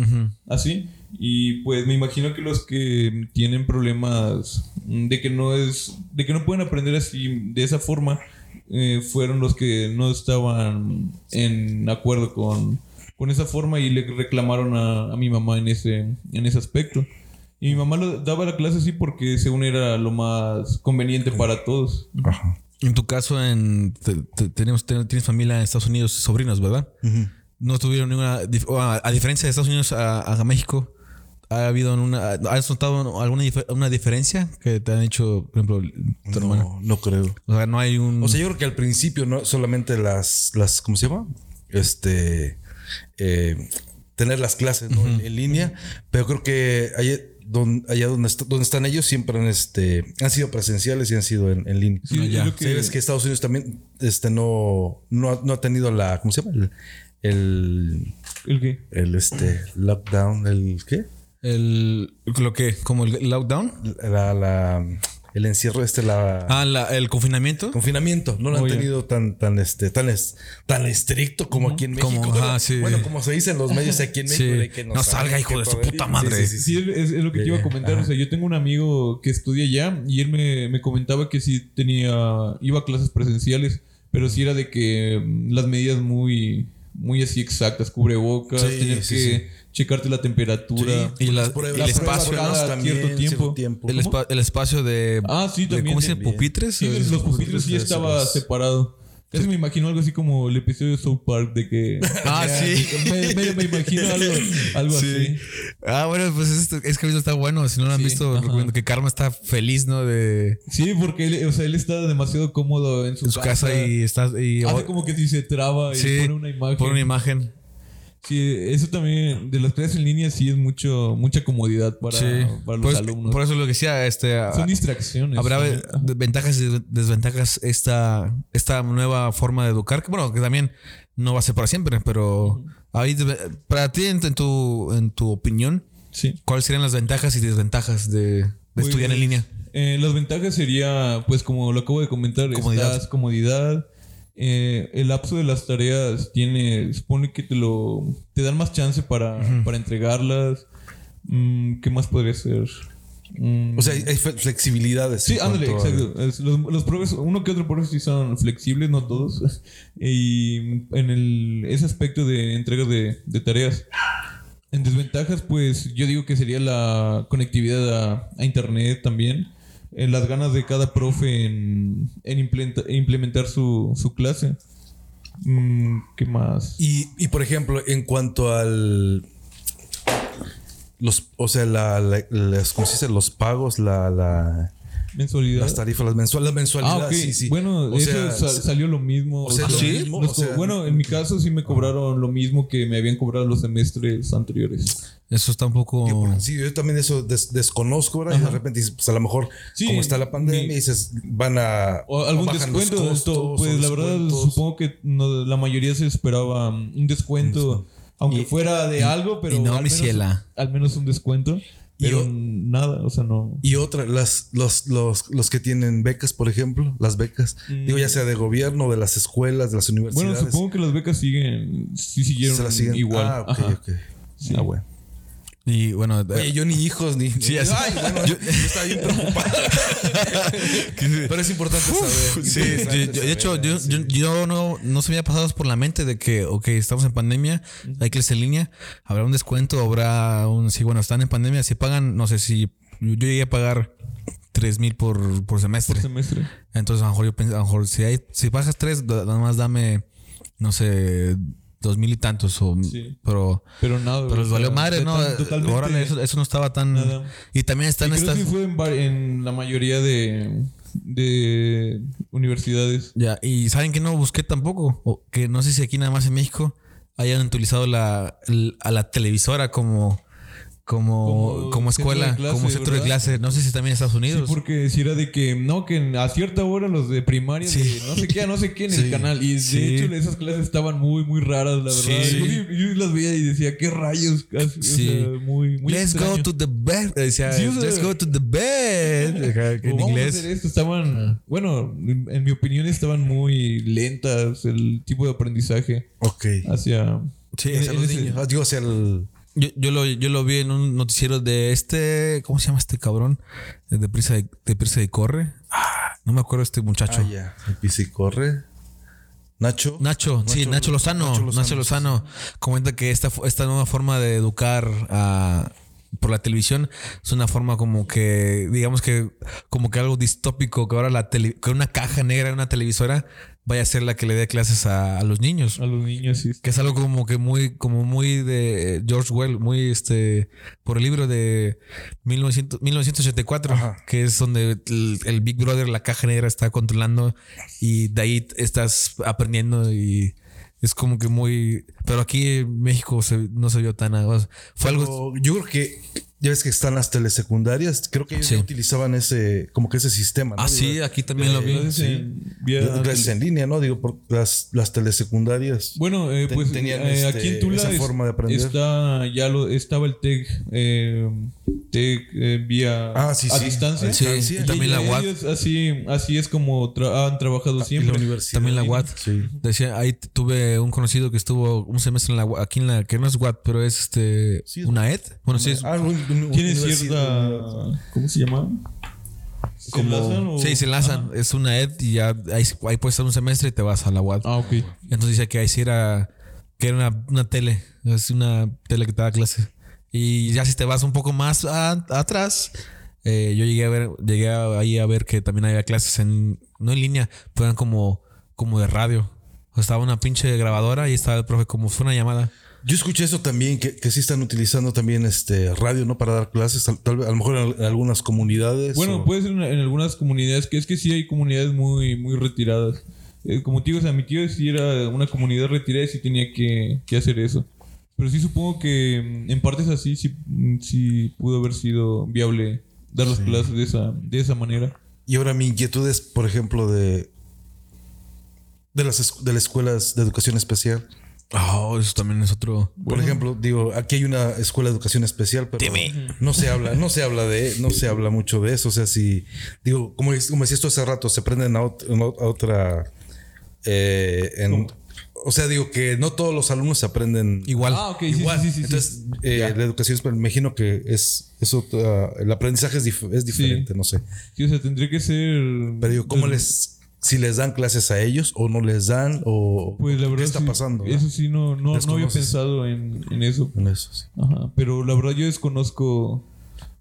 así. Y pues me imagino que los que tienen problemas de que no es, de que no pueden aprender así de esa forma, eh, fueron los que no estaban en acuerdo con, con esa forma y le reclamaron a, a mi mamá en ese, en ese aspecto. Y mi mamá lo- daba la clase así porque según era lo más conveniente para todos. Ajá. En tu caso, en, te- te- tenemos, te- tienes familia en Estados Unidos, sobrinos, ¿verdad? No tuvieron ninguna. A, a diferencia de Estados Unidos a, a México, ¿ha habido una. ¿Has notado alguna dif- una diferencia que te han hecho, por ejemplo, tu hermana? No, no creo. O sea, no hay un. O sea, yo creo que al principio no solamente las, las ¿cómo se llama? Este, eh, tener las clases ¿no? en, en línea, pero creo que hay- don- allá donde, est- donde están ellos siempre han, este, han sido presenciales y han sido en, en línea. Sí, ya. que Estados Unidos también este, no, no, ha- no ha tenido la. ¿Cómo se llama? El, el, ¿El qué? el, este, lockdown, el ¿qué? El, lo que, como el lockdown. La, la- el encierro, este, la. Ah, la- el confinamiento. Confinamiento, no lo han tenido tan, tan, este, tan, es- tan estricto como aquí en México. Como, bueno, ajá, sí. bueno, como se dice en los medios aquí en Sí. México. de que No salga, hijo de su puta madre. Sí, sí, sí, Sí, es, es lo que te iba a comentar. O sea, yo tengo un amigo que estudia allá y él me, me comentaba que sí tenía, iba a clases presenciales, pero sí era de que mm, las medidas muy, muy así exactas, cubrebocas, Sí, tener sí, que sí. Checarte la temperatura. Y la- Las pruebas- el espacio, cada también, cierto tiempo. tiempo. El, espa- el espacio de. Ah, sí, de- también. ¿Cómo se dice? también. ¿Pupitres? Sí, ¿O- los pupitres sí estaba los- separado. Eso me imagino algo así como el episodio de South Park de que... Ah, sí. me, me- me imagino algo, algo Sí. así. Ah, bueno, pues es, es que está bueno. Si no lo han Sí, visto, recomiendo que Karma está feliz, ¿no? De, Sí, porque él, o sea, él está demasiado cómodo en su, en su casa y está. Y, Hace como que si se traba y Sí, pone una imagen. pone una imagen. Sí, eso también, de las clases en línea sí es mucho, mucha comodidad para, sí. para los por, alumnos. por eso lo que decía, este. Son distracciones. Habrá ventajas y desventajas esta, esta nueva forma de educar, que bueno, que también no va a ser para siempre, pero ahí debe- para ti, en, en tu, en tu opinión, Sí. ¿cuáles serían las ventajas y desventajas de, de estudiar en línea? eh, las ventajas sería, pues como lo acabo de comentar, Comodidad. estás comodidad. Eh, el lapso de las tareas tiene, supone que te lo, te dan más chance para, para entregarlas. Mm, ¿Qué más podría ser? Mm, O sea, hay flexibilidades. Sí, ándale, a- exacto. Los, los profes, uno que otro profes sí son flexibles, no todos. y en el, ese aspecto de entrega de, de tareas. En desventajas, pues yo digo que sería la conectividad a, a internet también. En las ganas de cada profe en, en implenta- implementar su, su clase. Mm, ¿Qué más? Y, y, por ejemplo, en cuanto al. Los, o sea, la, la- las, ¿cómo se dice? Los pagos, la- Mensualidad. las tarifas, las, mensual, las Ah, mensualidades. ok. sí, sí. Bueno, O eso sea, salió lo mismo. o sea, O lo sea, mismo, nos o sea- co- bueno, en mi caso sí me cobraron lo mismo que me habían cobrado los semestres anteriores. Eso está un poco... Sí, yo también eso des- desconozco, ¿verdad? Y de repente dices, pues a lo mejor, Sí, como está la pandemia, mi- dices, van a. O algún bajan los descuento. costos, esto, o pues la verdad supongo que no- la mayoría se esperaba um, un descuento. Aunque Y- fuera de algo, pero y no, al, mi menos, ciela. al menos un descuento. Y Pero o- nada, o sea, no. Y otra, las, los, los, los que tienen becas, por ejemplo, las becas, digo, ya sea de gobierno, de las escuelas, de las Bueno, universidades. supongo que las becas siguen, sí siguieron se las siguen igual. Ah, ok, Ajá. ok. Sí. Ah, bueno. Y bueno... Oye, yo ni hijos, ni. Sí, así- Ay, bueno, yo, estaba bien preocupado. Pero es importante saber. Sí, yo- de hecho, sí. yo, yo no, no se me había pasado por la mente de que, ok, estamos en pandemia, hay clases en línea, habrá un descuento, habrá un, sí, bueno, están en pandemia, si pagan, no sé si, yo, llegué a pagar 3 mil por, por semestre. Por semestre. Entonces, a lo mejor yo pensé, a lo mejor si hay, si pagas tres, da- nada más dame, no sé, dos mil y tantos, o, Sí. pero, Pero nada. pero les valió madre, ¿no? Órale, eso, eso no estaba tan. Nada. Y también Y están creo estas. que fue en, en la mayoría de, de universidades. Ya, y saben que no busqué tampoco, o que no sé si aquí nada más en México hayan utilizado la, a la televisora como, como, Como escuela, clase, como centro de clase. No sé si también en Estados Sí, Unidos. porque si era de que no, que a cierta hora los de primaria, Sí. de no sé qué, no sé qué en Sí. el canal. Y de Sí. hecho, esas clases estaban muy, muy raras, la verdad. Sí. Yo, yo las veía y decía, ¿qué rayos? Casi, o Sí. sea, muy, muy Let's extraño. go to the bed. Decía, Sí, o sea- let's go to the bed. O en inglés. Estaban, bueno, en, mi opinión, estaban muy lentas el tipo de aprendizaje Ok. hacia. Sí, Hacia los niños. Digo, hacia el. Yo, yo, lo, yo lo vi en un noticiero de este. ¿Cómo se llama este cabrón? De Prisa y, de Prisa y Corre. Ah, no me acuerdo este muchacho. Ah, ya. El Pisi corre. Nacho. Nacho, sí, Nacho- Nacho Lozano. Nacho Nacho Lozano, comenta que esta, esta nueva forma de educar ah, por la televisión es una forma como que, digamos que, como que algo distópico, que ahora la tele, que una caja negra en una televisora vaya a ser la que le dé clases a, a los niños. A los niños, sí. Que es algo como que muy, como muy de George Well, muy este, por el libro de 1900, 1984, Ajá. que es donde el, el Big Brother, la caja negra, está controlando y de ahí estás aprendiendo y es como que muy, Pero aquí en México se- no se vio tan... o sea, fue algo... Yo creo que ya ves que están las telesecundarias. Creo que ellos Sí. ya utilizaban ese, como que ese sistema. ¿no? Ah, sí, aquí también lo vi. Sí. en- clases línea, ¿no? Digo, por las, las telesecundarias. Bueno, eh, Ten- pues tenían, eh, este, aquí en Tula esa es- forma de aprender. está ya lo estaba el TEC eh, TEC eh, vía Ah, sí, a distancia. Sí, distancia. y también la UAT. así así es como tra- han trabajado la siempre. universidad. También la UAT. Sí. Decía, ahí tuve un conocido que estuvo un semestre en la aquí en la, que no es UAT, pero es este, Sí, es una ED. Bueno, sí, es Ah, un- un- Tiene cierta ¿cómo se llama? ¿Se como, enlazan o- sí, se enlazan. Es una ED y ya ahí, ahí puedes estar un semestre y te vas a la UAT. Ah, ok. Entonces dice que ahí sí era, que era una, una tele, es una tele que te da clase. Y ya si te vas un poco más a- atrás, eh, yo llegué a ver, llegué a- ahí a ver que también había clases en, no en línea, pero eran como, como de radio. O estaba una pinche grabadora y estaba el profe como fue una llamada. Yo escuché eso también, que, que sí están utilizando también este radio, ¿no? Para dar clases, tal, tal vez, a lo mejor en, en algunas comunidades. Bueno, o- puede ser en, en algunas comunidades, que es que sí hay comunidades muy, muy retiradas. Eh, como te digo, o sea, mi tío sí era una comunidad retirada y sí tenía que, que hacer eso. Pero sí supongo que mm, en partes así sí, mm, sí pudo haber sido viable dar las clases de esa, de esa manera. Y ahora mi inquietud es, por ejemplo, de, de, las, de las escuelas de educación especial. Oh, eso también es otro. Por ejemplo, digo, aquí hay una escuela de educación especial, pero no se habla, no se habla de, no se habla mucho de eso. O sea, si digo, como, como decía esto hace rato, se prenden a, ot- a otra, eh, en- o sea, digo que no todos los alumnos se aprenden Igual. Ah, ok, sí, igual. sí, sí, sí, sí. Entonces, eh, la educación, especial, me imagino que es, es otra- el aprendizaje es, dif- es diferente, no sé. Sí, o sea, tendría que ser... Pero digo, ¿cómo les, si les dan clases a ellos o no les dan o Pues la verdad qué está sí, pasando? Eso sí, no, no, no había pensado en, en eso. En eso, sí. Ajá, pero la verdad yo desconozco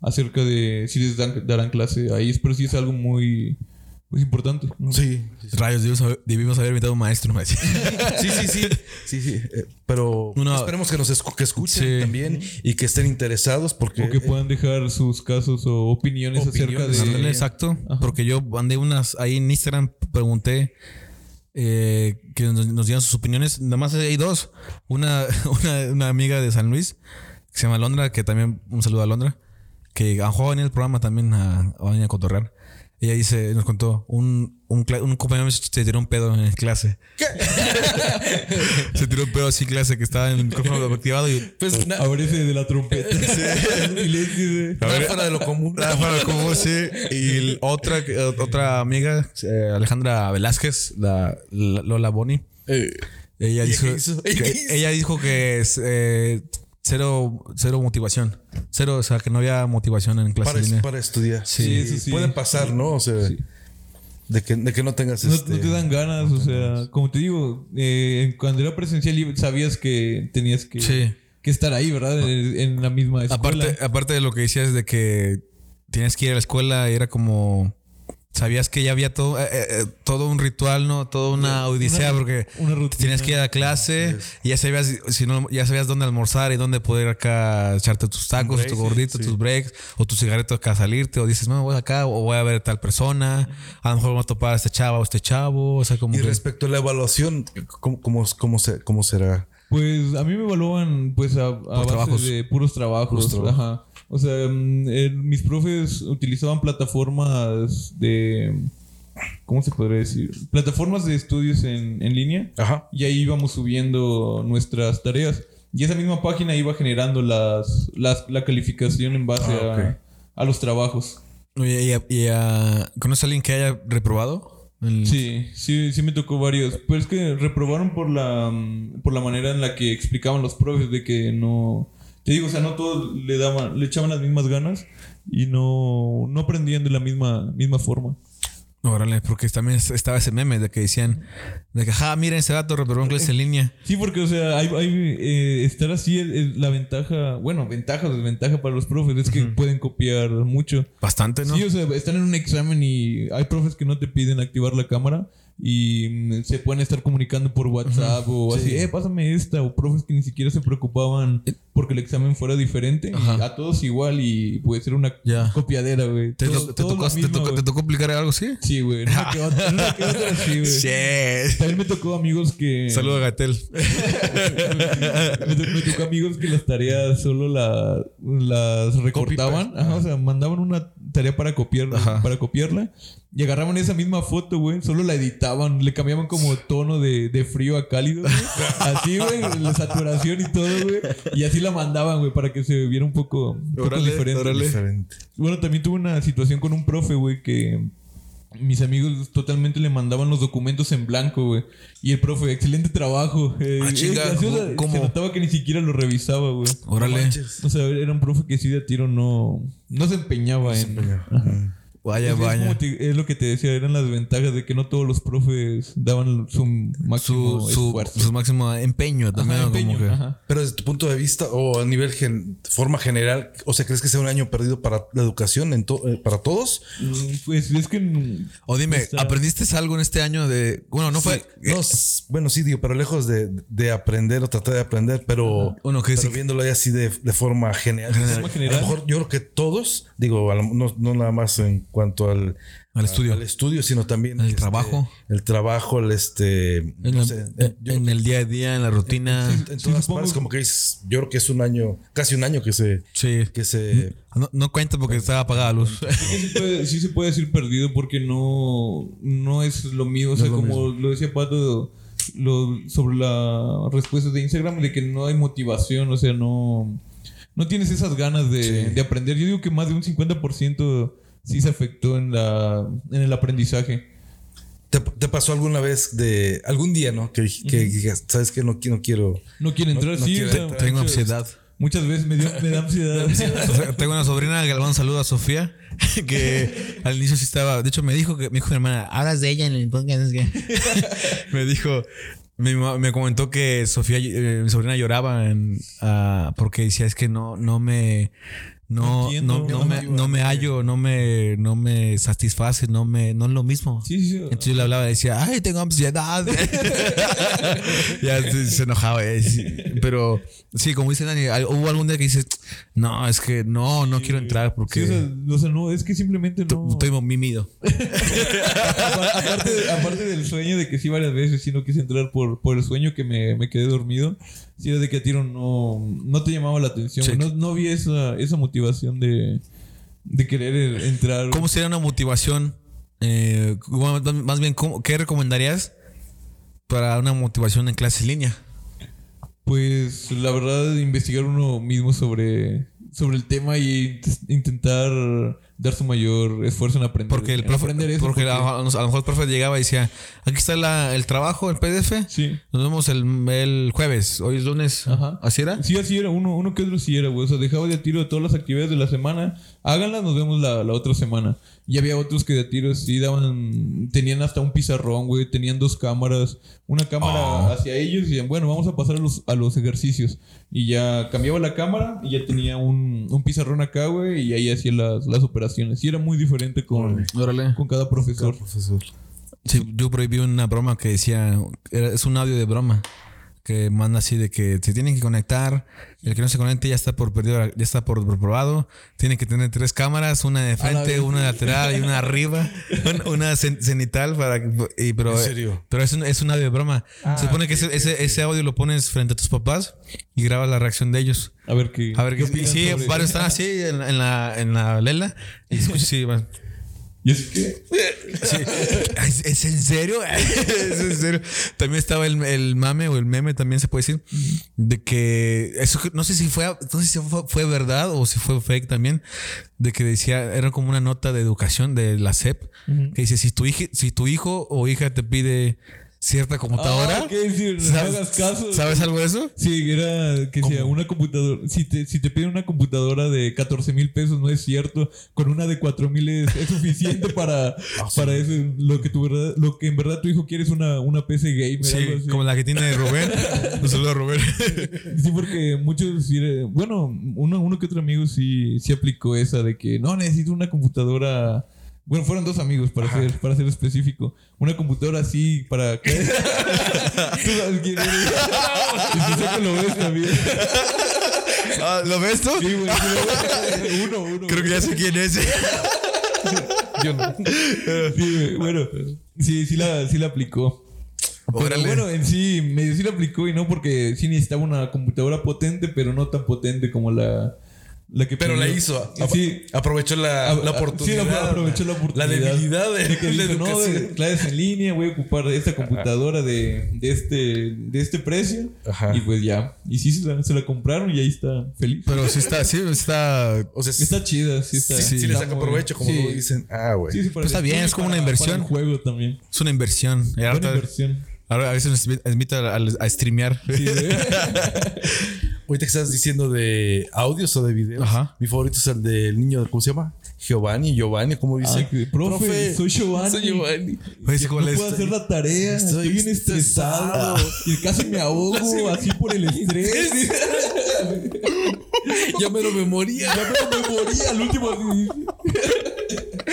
acerca de si les dan, darán clase ahí, pero sí es algo muy, muy importante. ¿no? Sí, Rayos, debimos haber, debimos haber invitado a un maestro. me decía. sí, sí, sí, sí, sí. eh, pero esperemos que nos escu- que escuchen Sí. también y que estén interesados porque O que puedan dejar sus casos o opiniones, acerca de... Exacto. Porque yo mandé unas ahí en Instagram, pregunté eh, que nos, nos dieran sus opiniones. Nada más hay dos. Una, una, una amiga de San Luis que se llama Londra, que también un saludo a Londra, que a en el programa también a, a cotorrear. Ella dice, nos contó, un, un, compañero se tiró un pedo en clase. se tiró un pedo así en clase que estaba en el micrófono activado y pues na- de la trompeta. y le dice... nada fuera de lo común. Fuera de común, sí. Y el- otra, otra amiga, eh, Alejandra Velázquez, la, la- Lola Boni, Eh, ella ¿Ella dijo, qué hizo? ¿Ella qué hizo? ella dijo que eh, cero, cero motivación. Cero, o sea, que no había motivación en clase para, de línea. para estudiar. Sí, Sí, eso sí. Puede pasar, ¿no? O sea, Sí. de, que, de que no tengas No, este, no te dan ganas, o sea, como te digo, eh, cuando era presencial sabías que tenías que, Sí. que estar ahí, ¿verdad? En, en la misma escuela. Aparte, aparte de lo que decías de que tienes que ir a la escuela, era como... Sabías que ya había todo, eh, eh, todo un ritual, ¿no? Toda una odisea, porque una rutina. Tienes que ir a clase y ya sabías, si no, ya sabías dónde almorzar y dónde poder acá echarte tus tacos, break, tu gordito, sí. tus breaks o tu cigarrito acá a salirte o dices, no, voy acá o voy a ver a tal persona, a lo mejor voy a topar a este chavo o este chavo, o sea, como Y que- respecto a la evaluación, ¿cómo, cómo, cómo, se- cómo será? Pues a mí me evalúan pues a, a base trabajos. de puros trabajos. Puros trabajos. Ajá. O sea, mm, eh, mis profes utilizaban plataformas de... ¿Cómo se podría decir? Plataformas de estudios en, en línea. Ajá. Y ahí íbamos subiendo nuestras tareas. Y esa misma página iba generando las, las- la calificación en base Ah, a, a los trabajos. Oye, ¿y, a- y a- ¿Conoces a alguien que haya reprobado? El- Sí, sí, sí me tocó varios. Pero es que reprobaron por la, mm, por la manera en la que explicaban los profes de que no... Te digo, o sea, no todos le daban, le echaban las mismas ganas y no, no aprendían de la misma, misma forma. Órale, porque también estaba ese meme de que decían, de que, ja, miren ese dato reprobó en clase en línea. Sí, porque, o sea, hay, hay, eh, estar así es, es la ventaja, bueno, ventaja o desventaja para los profes es que pueden copiar mucho. Bastante, ¿no? Sí, o sea, están en un examen y hay profes que no te piden activar la cámara, y mm, se pueden estar comunicando por WhatsApp o así, eh, pásame esta, o profes que ni siquiera se preocupaban porque el examen fuera diferente, y a todos igual y puede ser una Ya. copiadera, güey. ¿Te, Todo- tocó, te, tocó. ¿Te tocó aplicar algo así? Sí, güey. una que otra- otra sí, güey. Sí. También me tocó amigos que. Saludo a Gatel. me, to- me tocó amigos que las tareas solo la- las recortaban. Ajá, o sea, mandaban una tarea para copiar, Ajá. para copiarla. Y agarraban esa misma foto, güey. Solo la editaban. Le cambiaban como tono de, de frío a cálido. güey. Así, güey. La saturación y todo, güey. Y así la mandaban, güey, para que se viera un poco, un poco Órale, diferente. órale. Diferente. Bueno, también tuve una situación con un profe, güey, que mis amigos totalmente le mandaban los documentos en blanco, güey. Y el profe, excelente trabajo. Eh, Ah, chinga, gracioso, ¿cómo? Se notaba que ni siquiera lo revisaba, güey. Órale. O sea, era un profe que sí de a tiro no, no se empeñaba en... Ajá. Vaya, Es- es, vaya. como te- es lo que te decía, eran las ventajas de que no todos los profes daban su máximo Su, su, esfuerzo. su máximo empeño también. Empeño, Como que- ajá. Pero desde tu punto de vista o a nivel gen- forma general, o sea, ¿crees que sea un año perdido para la educación en to- eh, para todos? Mm, Pues es que... O dime, Está- ¿aprendiste algo en este año de. Bueno, no fue. Sí, no, s- bueno, sí, digo, pero lejos de, de aprender o tratar de aprender, pero, Uno que pero sí- viéndolo ya así de, de forma general. A lo mejor yo creo que todos, digo, no, no nada más en cuanto al, Al estudio. al estudio, sino también El este, trabajo. El trabajo, el este. En, no el, sé, en- yo- en el día a día, en la rutina. en Sí, todas supongo partes, como que dices, yo creo que es un año, casi un año que se. Sí. Que se No, no cuenta porque estaba apagada la luz. Sí se, puede, sí se puede decir perdido porque no, no es lo mío. O sea, como lo decía Pato lo, sobre la respuesta de Instagram, de que no hay motivación, o sea, no, no tienes esas ganas de, de aprender. Yo digo que más de un 50% sí se afectó en, la, en el aprendizaje. ¿Te, te pasó alguna vez de algún día, no? Que, que digas, sabes que no, qui- no quiero. No quiere entrar, no sí. quiere o sea, entrar. Tengo muchas- ansiedad. Muchas veces me, dio, me da ansiedad. O sea, Tengo una sobrina que le mando un saludo a Sofía, que al inicio sí estaba. De hecho, me dijo que me dijo mi hermana, hablas de ella en el podcast. que-". me dijo, mi mamá- me comentó que Sofía, eh, mi sobrina lloraba en, ah, porque decía es que no, no me. No No, entiendo, no, me, no me hallo, no me, no me satisface, no me, no es lo mismo. Sí, sí, sí. Entonces yo le hablaba y decía, ay, tengo ansiedad. ya se, enojaba. eh. Pero sí, como dice Dani, hubo algún día que dices, no, es que no, no quiero entrar porque o, sea, o sea, no, es que simplemente no. estoy mimido. Apa- aparte, aparte del sueño de que sí varias veces sí no quise entrar por, por el sueño que me, me quedé dormido. De que a tiro no, no te llamaba la atención. Sí. No, no vi esa, esa motivación de, de querer entrar. ¿Cómo sería una motivación? Eh, más bien, ¿cómo- ¿qué recomendarías para una motivación en clase en línea? Pues la verdad, investigar uno mismo sobre, sobre el tema y int- intentar dar su mayor esfuerzo en aprender. Porque el profe, aprender eso, porque, A, a lo mejor el profe llegaba y decía, aquí está la- el trabajo, el PDF. Sí. Nos vemos el, el jueves. Hoy es lunes. Ajá. ¿Así era? Sí, así era. Uno, uno que otro sí era, güey. O sea, dejaba de tiro todas las actividades de la semana. Háganlas, nos vemos la, la otra semana. Y había otros que de tiro sí daban... Tenían hasta un pizarrón, güey. Tenían dos cámaras. Una cámara Ah. hacia ellos y decían, bueno, vamos a pasar a los, a los ejercicios. Y ya cambiaba la cámara y ya tenía un, un pizarrón acá, güey. Y ahí hacía las, las operaciones. Y era muy diferente con, Órale. con cada profesor. Profesor. Sí, yo prohibí una broma que decía, era- es un audio de broma que manda así de que se tienen que conectar, el que no se conecte ya está por perdido, ya está por reprobado, tiene que tener tres cámaras, una de frente, vez. una lateral y una arriba, un- una cen- cenital para y, pero ¿En serio? pero es un, es un audio de broma. se supone que ese, ese, ese audio lo pones frente a tus papás y grabas la reacción de ellos. A ver qué... A ver, qué sí, varios están así en, la- en la en la lela y sí, van. Y es que... Sí. ¿Es, es en serio? ¿Es en serio? También estaba el, el mame o el meme, también se puede decir, de que eso que- no sé si fue, no sé si fue, fue verdad o si fue fake también, de que decía, era como una nota de educación de la SEP, que dice, si tu, hija, si tu hijo o hija te pide cierta computadora, Ah, ok, sí, no ¿sabes, hagas caso. ¿sabes algo de eso? Sí, era que sea una computadora. Si te, si te piden una computadora de 14 mil pesos, no es cierto. Con una de 4 mil es, es suficiente para, para eso. Lo que, tu verdad, lo que en verdad tu hijo quiere es una, una PC gamer. Sí, algo así. como la que tiene Rubén. Un saludo a Rubén. Sí, porque muchos. eh, bueno, uno, uno que otro amigo sí, sí aplicó esa de que no necesito una computadora Bueno, fueron dos amigos, para ser, para ser específico. Una computadora así para que. Tú sabes quién eres. y si sé que lo ves también. Ah, ¿Lo ves tú? Sí, güey. Uno, uno. Creo que ya sé quién es. Yo no. Sí, bueno. Sí, sí la, sí la aplicó. Pero bueno, en sí, medio sí la aplicó y no porque sí necesitaba una computadora potente, pero no tan potente como la, la que Pero la hizo. Sí. Aprovechó la, la oportunidad. Sí, la- aprovechó la oportunidad. La debilidad de, De que la dijo, no, de clases en línea, voy a ocupar esta computadora de, de, este, de este precio. Ajá. Y pues ya. Y sí, se la, se la compraron y ahí está feliz. Pero sí está, sí está. O sea, sí, Está chida, sí está. sí, está le saca provecho, como sí. luego dicen. Ah, güey. Sí, sí, para- Pues está bien, es como una para- inversión. Para el juego también. Es una inversión. Buena ahora, inversión. ahora a veces nos invita a, a streamear. Sí. Ahorita que estás diciendo de audios o de videos, Ajá. mi favorito es el del niño, ¿cómo se llama? Giovanni, Giovanni, ¿cómo dice? Ay, profe, soy Giovanni. Soy Giovanni. Pues, no ¿cómo le puedo hacer la tarea, estoy, bien estresado. Y casi me ahogo así por el estrés. ya me lo memoria. ya me, me moría al último.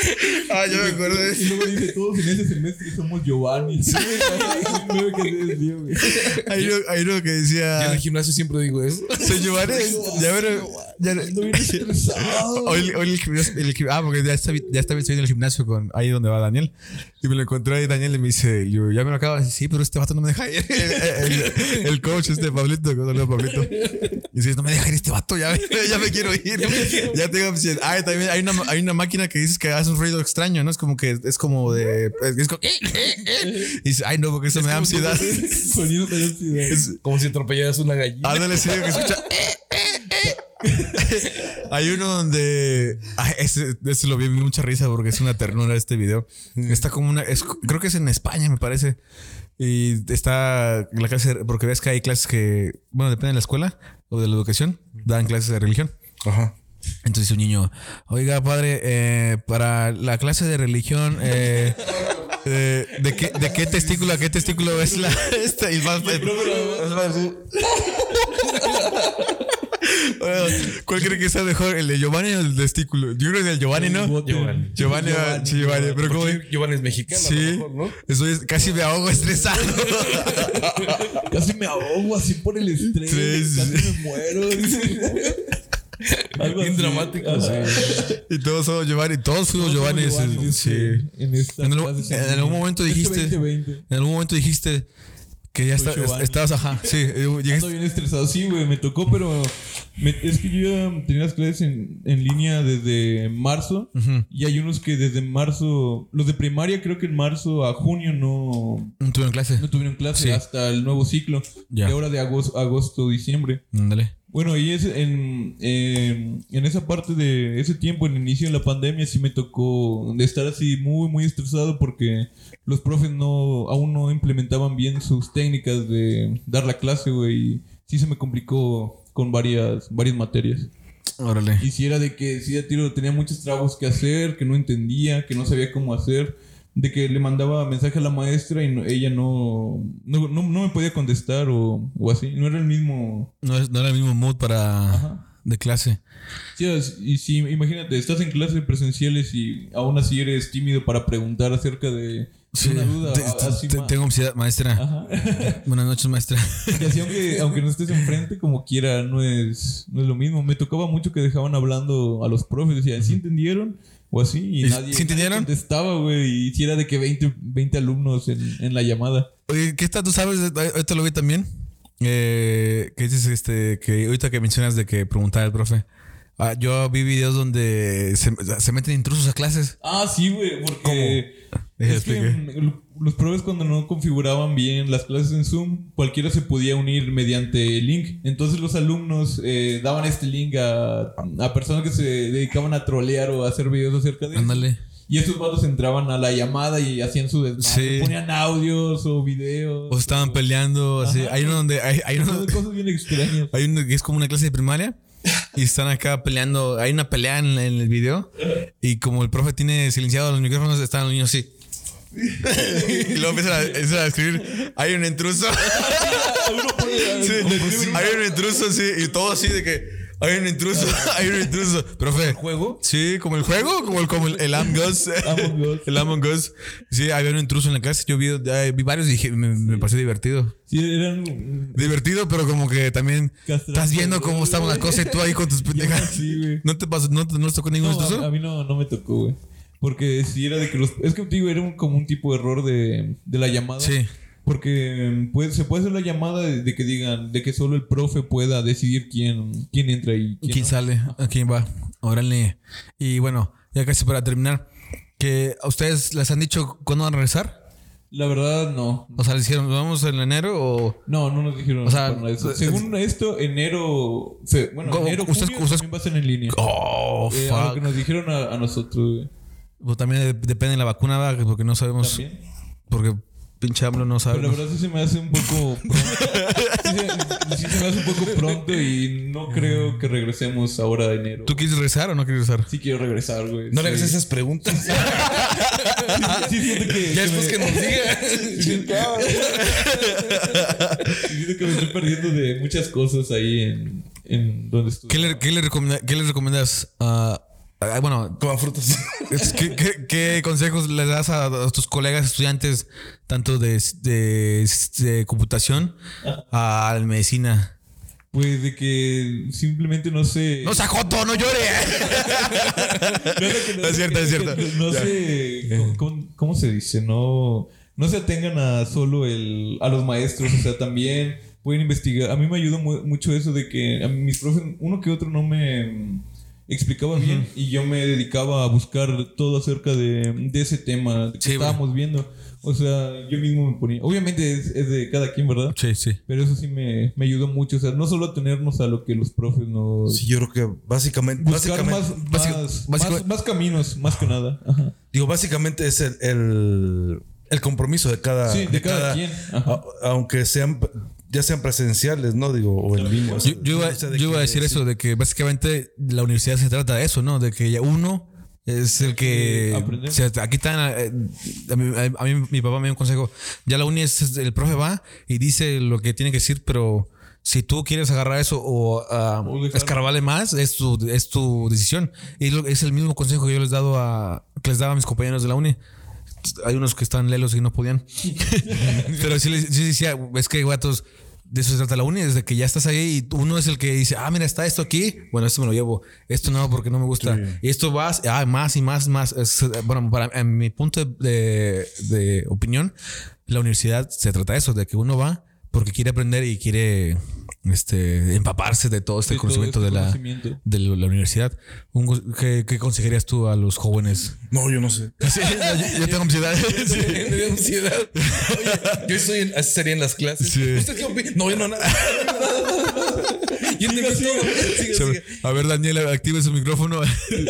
Ah, yo me acuerdo Y luego dice, todos en ese semestre somos Giovanni. Sí. Hay uno, hay uno que Yo en decía. el gimnasio siempre digo eso. Soy Giovanni. Ya ver. Ya, Ando bien estresado. Hoy, hoy el gimnasio, el ah, porque ya está, ya estoy en el gimnasio con ahí donde va Daniel. Y me lo encontré ahí Daniel y me dice, yo ya me lo acabo de decir, sí, pero este vato no me deja ir. El, el coach, este Pablito, saludo Pablito. Y dice, no me deja ir este vato, ya, me- ya me quiero ir. Ya tengo opción. Ah, también hay una, hay una máquina que dices que hace un ruido extraño, ¿no? Es como que es como de. Es como. eh, eh, eh. Y dice, ay, no, porque eso me da ansiedad. Sonido de ansiedad. Es como si atropellaras una gallina. Ándale, sí, que escucha. Hay uno donde. Ay, ese, ese lo vi, mucha risa porque es una ternura este video. Está como una. es- creo que es en España, me parece. Y está la clase. Porque ves que hay clases que. Bueno, depende de la escuela o de la educación. Dan clases de religión. Ajá. Entonces un niño, oiga padre, eh, para la clase de religión, eh, eh, ¿de, qué, ¿de qué testículo a qué testículo es la esta? Y más, ¿Cuál cree que sea mejor? ¿El de Giovanni o el testículo? Yo creo que es el Giovanni, ¿no? Giovanni. Giovanni, ah, sí, Giovanni, pero como Giovanni es mexicano, a lo Sí, mejor, ¿no? estoy casi me ahogo estresado. Casi me ahogo así por el estrés. Sí, sí, casi me muero. Algo Bien así. dramático, y todos somos Giovanni, todos fuimos Todos Giovanni. somos Giovanni, sí. En, esta En, el- clase en algún momento Este dijiste, 2020. en algún momento dijiste que ya está- estabas, ajá, sí, eh, llegaste- Ando bien estresado. Sí, güey, me tocó, pero me- es que yo ya tenía las clases en, en línea desde marzo. Y hay unos que desde marzo, los de primaria creo que en marzo a junio no, no tuvieron clase. no tuvieron clase Sí. hasta el nuevo ciclo. Ya. De ahora de agosto, agosto diciembre. Ándale. Bueno, y es en, en, en esa parte de ese tiempo, en el inicio de la pandemia, sí me tocó de estar así muy, muy estresado porque los profes no, aún no implementaban bien sus técnicas de dar la clase, güey. Y sí se me complicó con varias, varias materias. Órale. Y si era de que sí, a tiro tenía muchos trabajos que hacer, que no entendía, que no sabía cómo hacer. De que le mandaba mensaje a la maestra y no- ella no, no, no, no me podía contestar o, o así. No era el mismo... No, es- no era el mismo mood para Ajá. de clase. Sí, y si imagínate, estás en clases presenciales y aún así eres tímido para preguntar acerca de, de una duda. Te- te- te- tengo ansiedad, maestra. Ajá. Buenas noches, maestra. Y así aunque, aunque no estés enfrente, como quiera, no es, no es lo mismo. Me tocaba mucho que dejaban hablando a los profes, decían, ¿sí entendieron? O así, y, ¿Y nadie, nadie contestaba, güey. Y si era de que 20, 20 alumnos en, en la llamada. Oye, ¿qué está? ¿Tú sabes? Ahorita lo vi también. Eh, que dices este, que ahorita que mencionas de que preguntaba el profe. Ah, yo vi videos donde se, se meten intrusos a clases. Ah, sí, güey, porque Deja es que los profes cuando no configuraban bien las clases en Zoom, cualquiera se podía unir mediante link. Entonces los alumnos eh, daban este link a, a personas que se dedicaban a trolear o a hacer videos acerca de eso. Ándale. Y esos vatos entraban a la llamada y hacían su desmadre. Sí. Ponían audios o videos. O estaban peleando, así. Hay uno donde hay, hay uno, cosas bien extrañas. hay uno que es como una clase de primaria y están acá peleando. Hay una pelea en, en el video y como el profe tiene silenciado los micrófonos, están los niños así. Y luego empiezan a, empiezan a escribir, hay un intruso. Sí, hay un intruso, sí, y todo así de que Hay un intruso, hay un intruso. Profe. ¿El juego? Sí, como el juego, como el, como el, el Among Us. El Among Us. Sí, había un intruso en la casa. Yo vi, vi varios y dije, me, me pareció divertido. Sí, eran. Divertido, pero como que también Castrante, estás viendo cómo estaba la cosa y tú ahí con tus pendejas. Sí, güey. ¿No te pasó, no, no te tocó ningún No, a, intruso? a mí no, no me tocó, güey. Porque si era de que los. Es que digo, era un- como un tipo de error de, de la llamada. Sí. Porque puede- se puede hacer la llamada de, de que digan, de que solo el profe pueda decidir quién, quién entra y quién, ¿Quién no. sale? ¿A quién va? Órale. Y bueno, ya casi para terminar, que a ustedes les han dicho cuándo van a regresar. La verdad, no. O sea, les dijeron, ¿vamos en enero o...? No, no nos dijeron O sea, eso. es- Según esto, enero. bueno, enero, ¿Ustedes- junio ustedes- también va a ser en línea. Oh, Eh, a lo que fuck. nos dijeron a, a nosotros, güey. Pues también de- depende de la vacuna, ¿verdad? porque no sabemos... También. Porque pinche AMLO no sabe. Pero la verdad sí se me hace un poco pronto. sí, se, sí se me hace un poco pronto y no creo que regresemos ahora a enero. ¿Tú quieres regresar o no quieres regresar? Sí quiero regresar, güey. No le hagas sí. esas preguntas. Sí, siento que, ya que después me- que nos diga. Chingado. Siento que me estoy perdiendo de muchas cosas ahí en, en donde estuve. ¿Qué le, qué le, recomenda- qué le recomiendas a... a- bueno, Coman frutas. ¿qué, qué, qué consejos le das a, a tus colegas estudiantes, tanto de, de- de computación a medicina? Pues de que simplemente no sé. ¡No se joto, no llore! No, no, que no- Es cierto, que- es cierto. No Ya. sé. ¿cómo- ¿cómo, cómo se dice? No, no se atengan a solo el, a los maestros. O sea, también pueden investigar. A mí me ayudó mu- mucho eso de que a mis profes, uno que otro no me explicaba bien y yo me dedicaba a buscar todo acerca de, de ese tema que Sí, estábamos viendo. O sea, yo mismo me ponía. Obviamente es, es de cada quien, ¿verdad? Sí, sí. Pero eso sí me, me ayudó mucho. O sea, no solo atenernos a lo que los profes nos. Sí, yo creo que básicamente. Buscar básicamente más, básica- más, más- más caminos, más que nada. Ajá. Digo, básicamente es el, el, el compromiso de cada. Sí, de cada quien. Ajá. a- aunque sean. Ya sean presenciales, ¿no? Digo, o en línea. o sea, Yo, yo iba, yo iba a decir eso, de que básicamente la universidad se trata de eso, ¿no? De que uno es el que... o sea, aquí están... eh, A mí, a mí mi papá me dio un consejo. Ya la uni es... El profe va y dice lo que tiene que decir, pero... Si tú quieres agarrar eso o dejar- escarbarle más, es tu, es tu decisión. Y es el mismo consejo que yo les, dado a, que les daba a mis compañeros de la uni. Hay unos que están lelos y no podían. Pero sí, les- sí decía, es que guatos, de eso se trata la uni, desde que ya estás ahí y uno es el que dice, ah, mira, está esto aquí, bueno, esto me lo llevo, esto no, porque no me gusta. Y esto vas, ah, más y más, más. Es, bueno, para en mi punto de, de opinión, la universidad se trata de eso, de que uno va porque quiere aprender y quiere este, empaparse de todo este De todo conocimiento este de, la, de la universidad. Un ¿qué, ¿Qué consejerías tú a los jóvenes? No, yo no sé. Sí, yo, yo tengo ansiedad. Sí. Oye, yo estoy en, así sería en las clases. Sí. ¿Usted qué opina? No, yo no nada. Yo entendí todo. Sigue, sigue. A ver, Daniel, active su micrófono.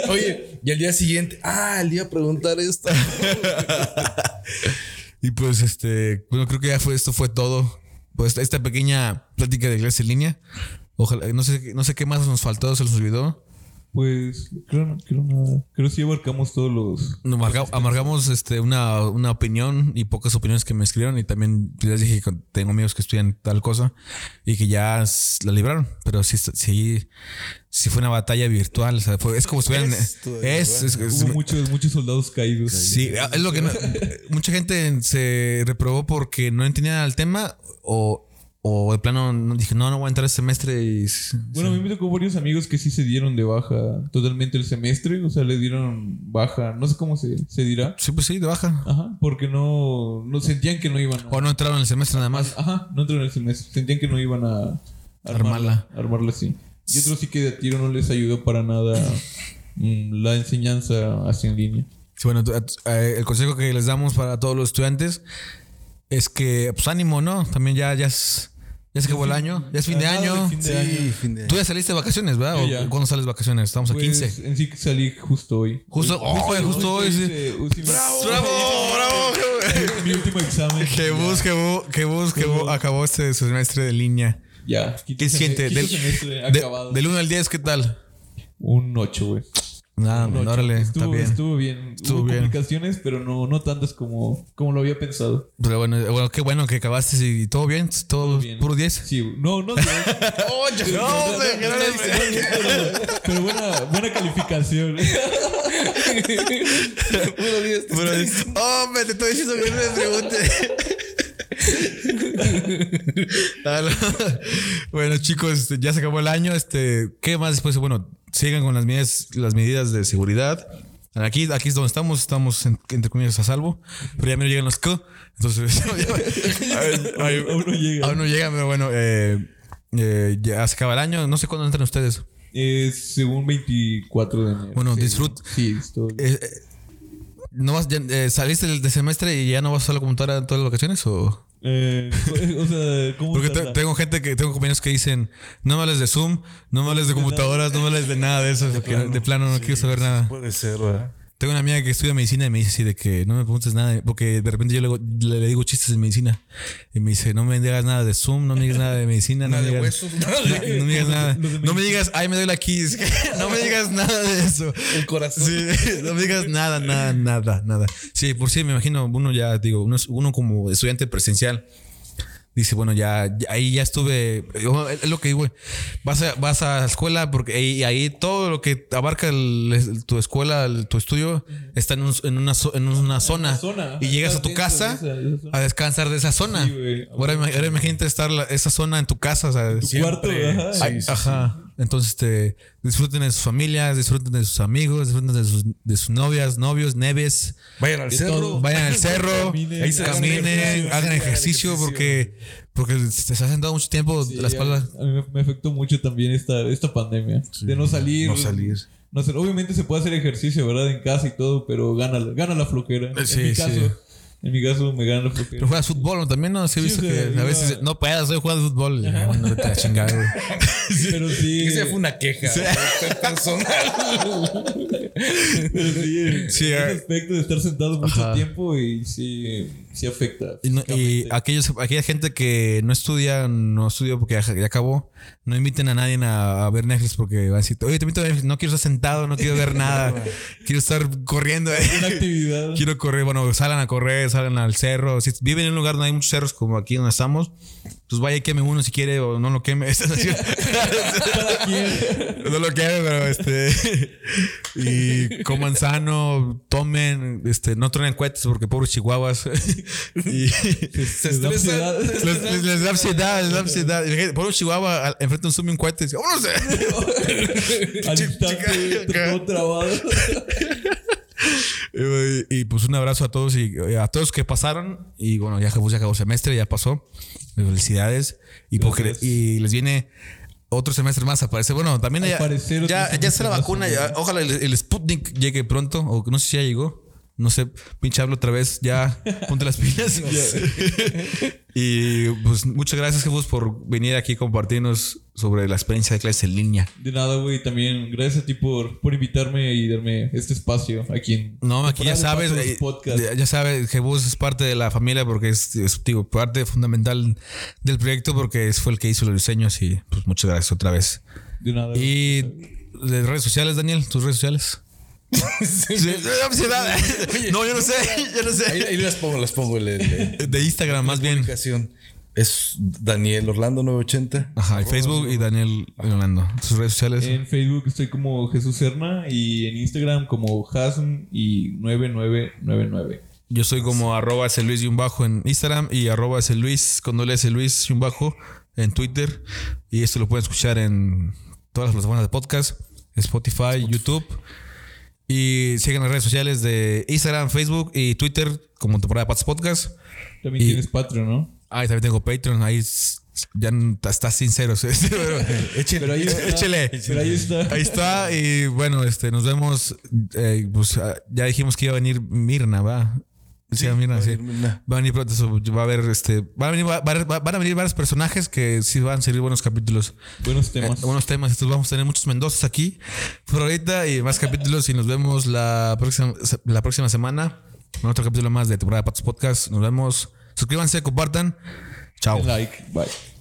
Oye, y al día siguiente, ah, el día a preguntar esto. Y pues, este, bueno, creo que ya fue, esto fue todo. Pues esta pequeña plática de clase en línea. Ojalá, no sé, no sé qué más nos faltó, se nos olvidó. Pues creo, creo nada. Creo que sí abarcamos todos los. Amarga- amargamos este, una, una opinión y pocas opiniones que me escribieron. Y también les dije que tengo amigos que estudian tal cosa y que ya la libraron. Pero sí, sí, sí fue una batalla virtual. O sea, fue- es como si estuvieran. Es todavía, Es, es- es- Hubo muchos, muchos soldados caídos. Sí, es lo que no- mucha gente se reprobó porque no entendía el tema o, o de plano no, dije, no, no voy a entrar este semestre y Bueno, a mí me tocó varios amigos que sí se dieron de baja totalmente el semestre. O sea, le dieron baja. No sé cómo se, se dirá. sí, pues sí, de baja. Ajá. Porque no, no sentían que no iban a. O no entraron el semestre nada más. Ajá, no entraron en el semestre. Sentían que no iban a Armarla. Armarla así. Y otros sí que de tiro no les ayudó para nada mm, la enseñanza así en línea. Sí, bueno, el consejo que les damos para todos los estudiantes es que, pues ánimo, ¿no? También ya, ya, es, ya se acabó el año, ya es fin de Ah, año. de fin de año. Sí, fin de Tú ya saliste de vacaciones, ¿verdad? Yo ¿O cuándo sales de vacaciones? Estamos a Pues, 15. En sí que salí justo hoy. Justo- oh, justo hoy, sí. hice- hice- ¡Bravo, bravo! Mi último examen. Que bus, que bus, que bus, que bus, acabó este semestre de línea. Ya. ¿Qué siente? Del, semestre de- acabado. del 1 al 10, ¿qué tal? Un 8, güey. Nada, Un ocho. órale, está estuvo, bien. Estuvo bien. Estuvo Hubo bien. complicaciones, pero no, no tantas como, como lo había pensado. Pero bueno, eh, bueno, qué bueno que acabaste y todo bien, todo, Bien. puro 10. Sí, no, no. no, Oye, no, no, no, no, pero, pero buena, buena calificación. Puro diez. Pero, hombre, te estoy diciendo que no me pregunte. No. bueno, chicos, este, ya se acabó el año. Este, ¿qué más después? Bueno, sigan con las medidas, las medidas de seguridad. Aquí, aquí es donde estamos, estamos en- entre comillas a salvo, pero ya me llegan los K. Entonces, Aún no llega. aún no llegan, pero bueno, eh, eh, ya se acaba el año. No sé cuándo entran ustedes. Es según 24 de enero. Bueno, Sí, disfrut- Sí, estoy. Eh, eh, ¿No vas, ya, eh, ¿Saliste del de semestre y ya no vas a la computadora en todas las vacaciones? O? Eh, o sea, ¿cómo Porque te- tengo gente que, tengo compañeros que dicen, no me hables de Zoom, no me hables de computadoras, no me hables de nada de eso, de plano no quiero saber nada. Puede ser, ¿verdad? Tengo una amiga que estudia medicina y me dice así de que no me preguntes nada, porque de repente yo le, le- le digo chistes de medicina y me dice, no me digas nada de Zoom, no me digas nada de medicina, no Nada me de digas, huesos, nada de- no me digas nada, no me digas, ay me aquí, Es que no me digas nada de eso. El corazón. Sí, no me digas nada, nada, nada, nada. Sí, por sí me imagino, uno ya, digo, uno, uno como estudiante presencial, dice, bueno, ya, ya- ahí ya estuve, es lo que digo, vas a, vas a la escuela porque ahí, ahí todo lo que abarca el- el- tu escuela, el- tu estudio, está en, un- en una, en una zona, zona, y llegas a tu casa de esa- de esa zona. a descansar de esa zona. Sí, ahora, ima- ahora imagínate estar la- esa zona en tu casa, o sea, Tu Siempre. cuarto, ajá. Sí, sí, ajá. Entonces, este, disfruten de sus familias, disfruten de sus amigos, disfruten de sus, de sus novias, novios, neves. Vayan al cerro. todo. Vayan al cerro, Caminen. Ahí se hagan caminen, ejercicio, hagan ejercicio porque, porque se ha sentado mucho tiempo Sí, la espalda. A mí me, afectó mucho también esta, esta pandemia. de no salir. No salir. No hacer- obviamente se puede hacer ejercicio, ¿verdad? En casa y todo, pero gana, la- gana la flojera. Sí, en mi sí. caso, en mi caso me gana la flojera. Pero juegas fútbol, ¿no? También, ¿no? Sí, he Sí, visto o sea, que a veces no puedes, estoy jugando fútbol. Ah, bueno, vete a la chingada, güey. Pero sí. Esa fue una queja personal. Pero sí, Sí, ese eh. aspecto de estar sentado mucho Ajá. tiempo y sí, sí afecta. Y, no- y aquellos, aquella gente que no estudia, no estudió porque ya, ya acabó, no inviten a nadie a, a ver Netflix porque van a decir, oye, te invito a ver Netflix, no quiero estar sentado, no quiero ver nada, quiero estar corriendo. Una actividad. Quiero correr, bueno, salgan a correr, salgan al cerro. Si viven en un lugar donde hay muchos cerros como aquí donde estamos, pues vaya y queme uno si quiere o no lo queme. No lo queme, pero este. y coman sano, tomen, este, no truenen cohetes porque pobres chihuahuas. y Se Les da estresan. ansiedad. les, da ansiedad, les da ansiedad. Pobre chihuahua enfrente de un zoom y un cohete. y dice, ¡Vámonos! Al trabado. Y, y, pues un abrazo a todos y eh, a todos que pasaron. Y bueno, ya, pues, ya acabó el semestre, ya pasó. Felicidades. Y, porque, Gracias. y les viene otro semestre más a parecer. Bueno, también ya, ya, ya está la vacuna. ya- ojalá el, el Sputnik llegue pronto. O no sé si ya llegó. No sé, pinche hablo otra vez. Ya, ponte las pilas. y pues muchas gracias, Jesús, por venir aquí a compartirnos sobre la experiencia de clases en línea. De nada, güey. También gracias a ti por, por invitarme y darme este espacio aquí en. No, aquí ya sabes, eh, ya- sabes, Jebus es parte de la familia porque es, es, digo, parte fundamental del proyecto porque es- fue el que hizo los diseños y pues muchas gracias otra vez. De nada. Y de redes sociales, Daniel, tus redes sociales. Sí. No, yo no sé, yo no Ahí, sé. ahí las pongo, las pongo. El, el- el- De Instagram, más bien. Es Daniel Orlando 980. Ajá, y Facebook y Daniel Orlando. Tus redes sociales. En Facebook estoy como Jesús Serna y en Instagram como Hasm y 9999. Yo soy como arroba ese Luis y un bajo en Instagram y arroba ese Luis con doble S Luis y un bajo en Twitter. Y esto lo pueden escuchar en todas las plataformas de podcast, Spotify, YouTube. Y sigan las redes sociales de Instagram, Facebook y Twitter como temporada Pats Podcast. También Y- tienes Patreon, ¿no? Ah, también tengo Patreon. Ahí ya n- está sincero. Pero ahí está. Échele. Pero ahí está. Ahí está. Y bueno, este, nos vemos. eh, pues ah, ya dijimos que iba a venir Mirna, va. Sí, Mirna, sí. Va a venir pronto, eso, va a haber este. Van a venir, va- va- van a venir varios personajes que sí van a servir buenos capítulos. Buenos Eh, temas. buenos temas. Estos vamos a tener muchos Mendozas aquí. Por ahorita y más capítulos. Y nos vemos la próxima, la próxima semana. En otro capítulo más de temporada de Patos Podcast. Nos vemos. Suscríbanse, compartan. Chao. Like. Bye.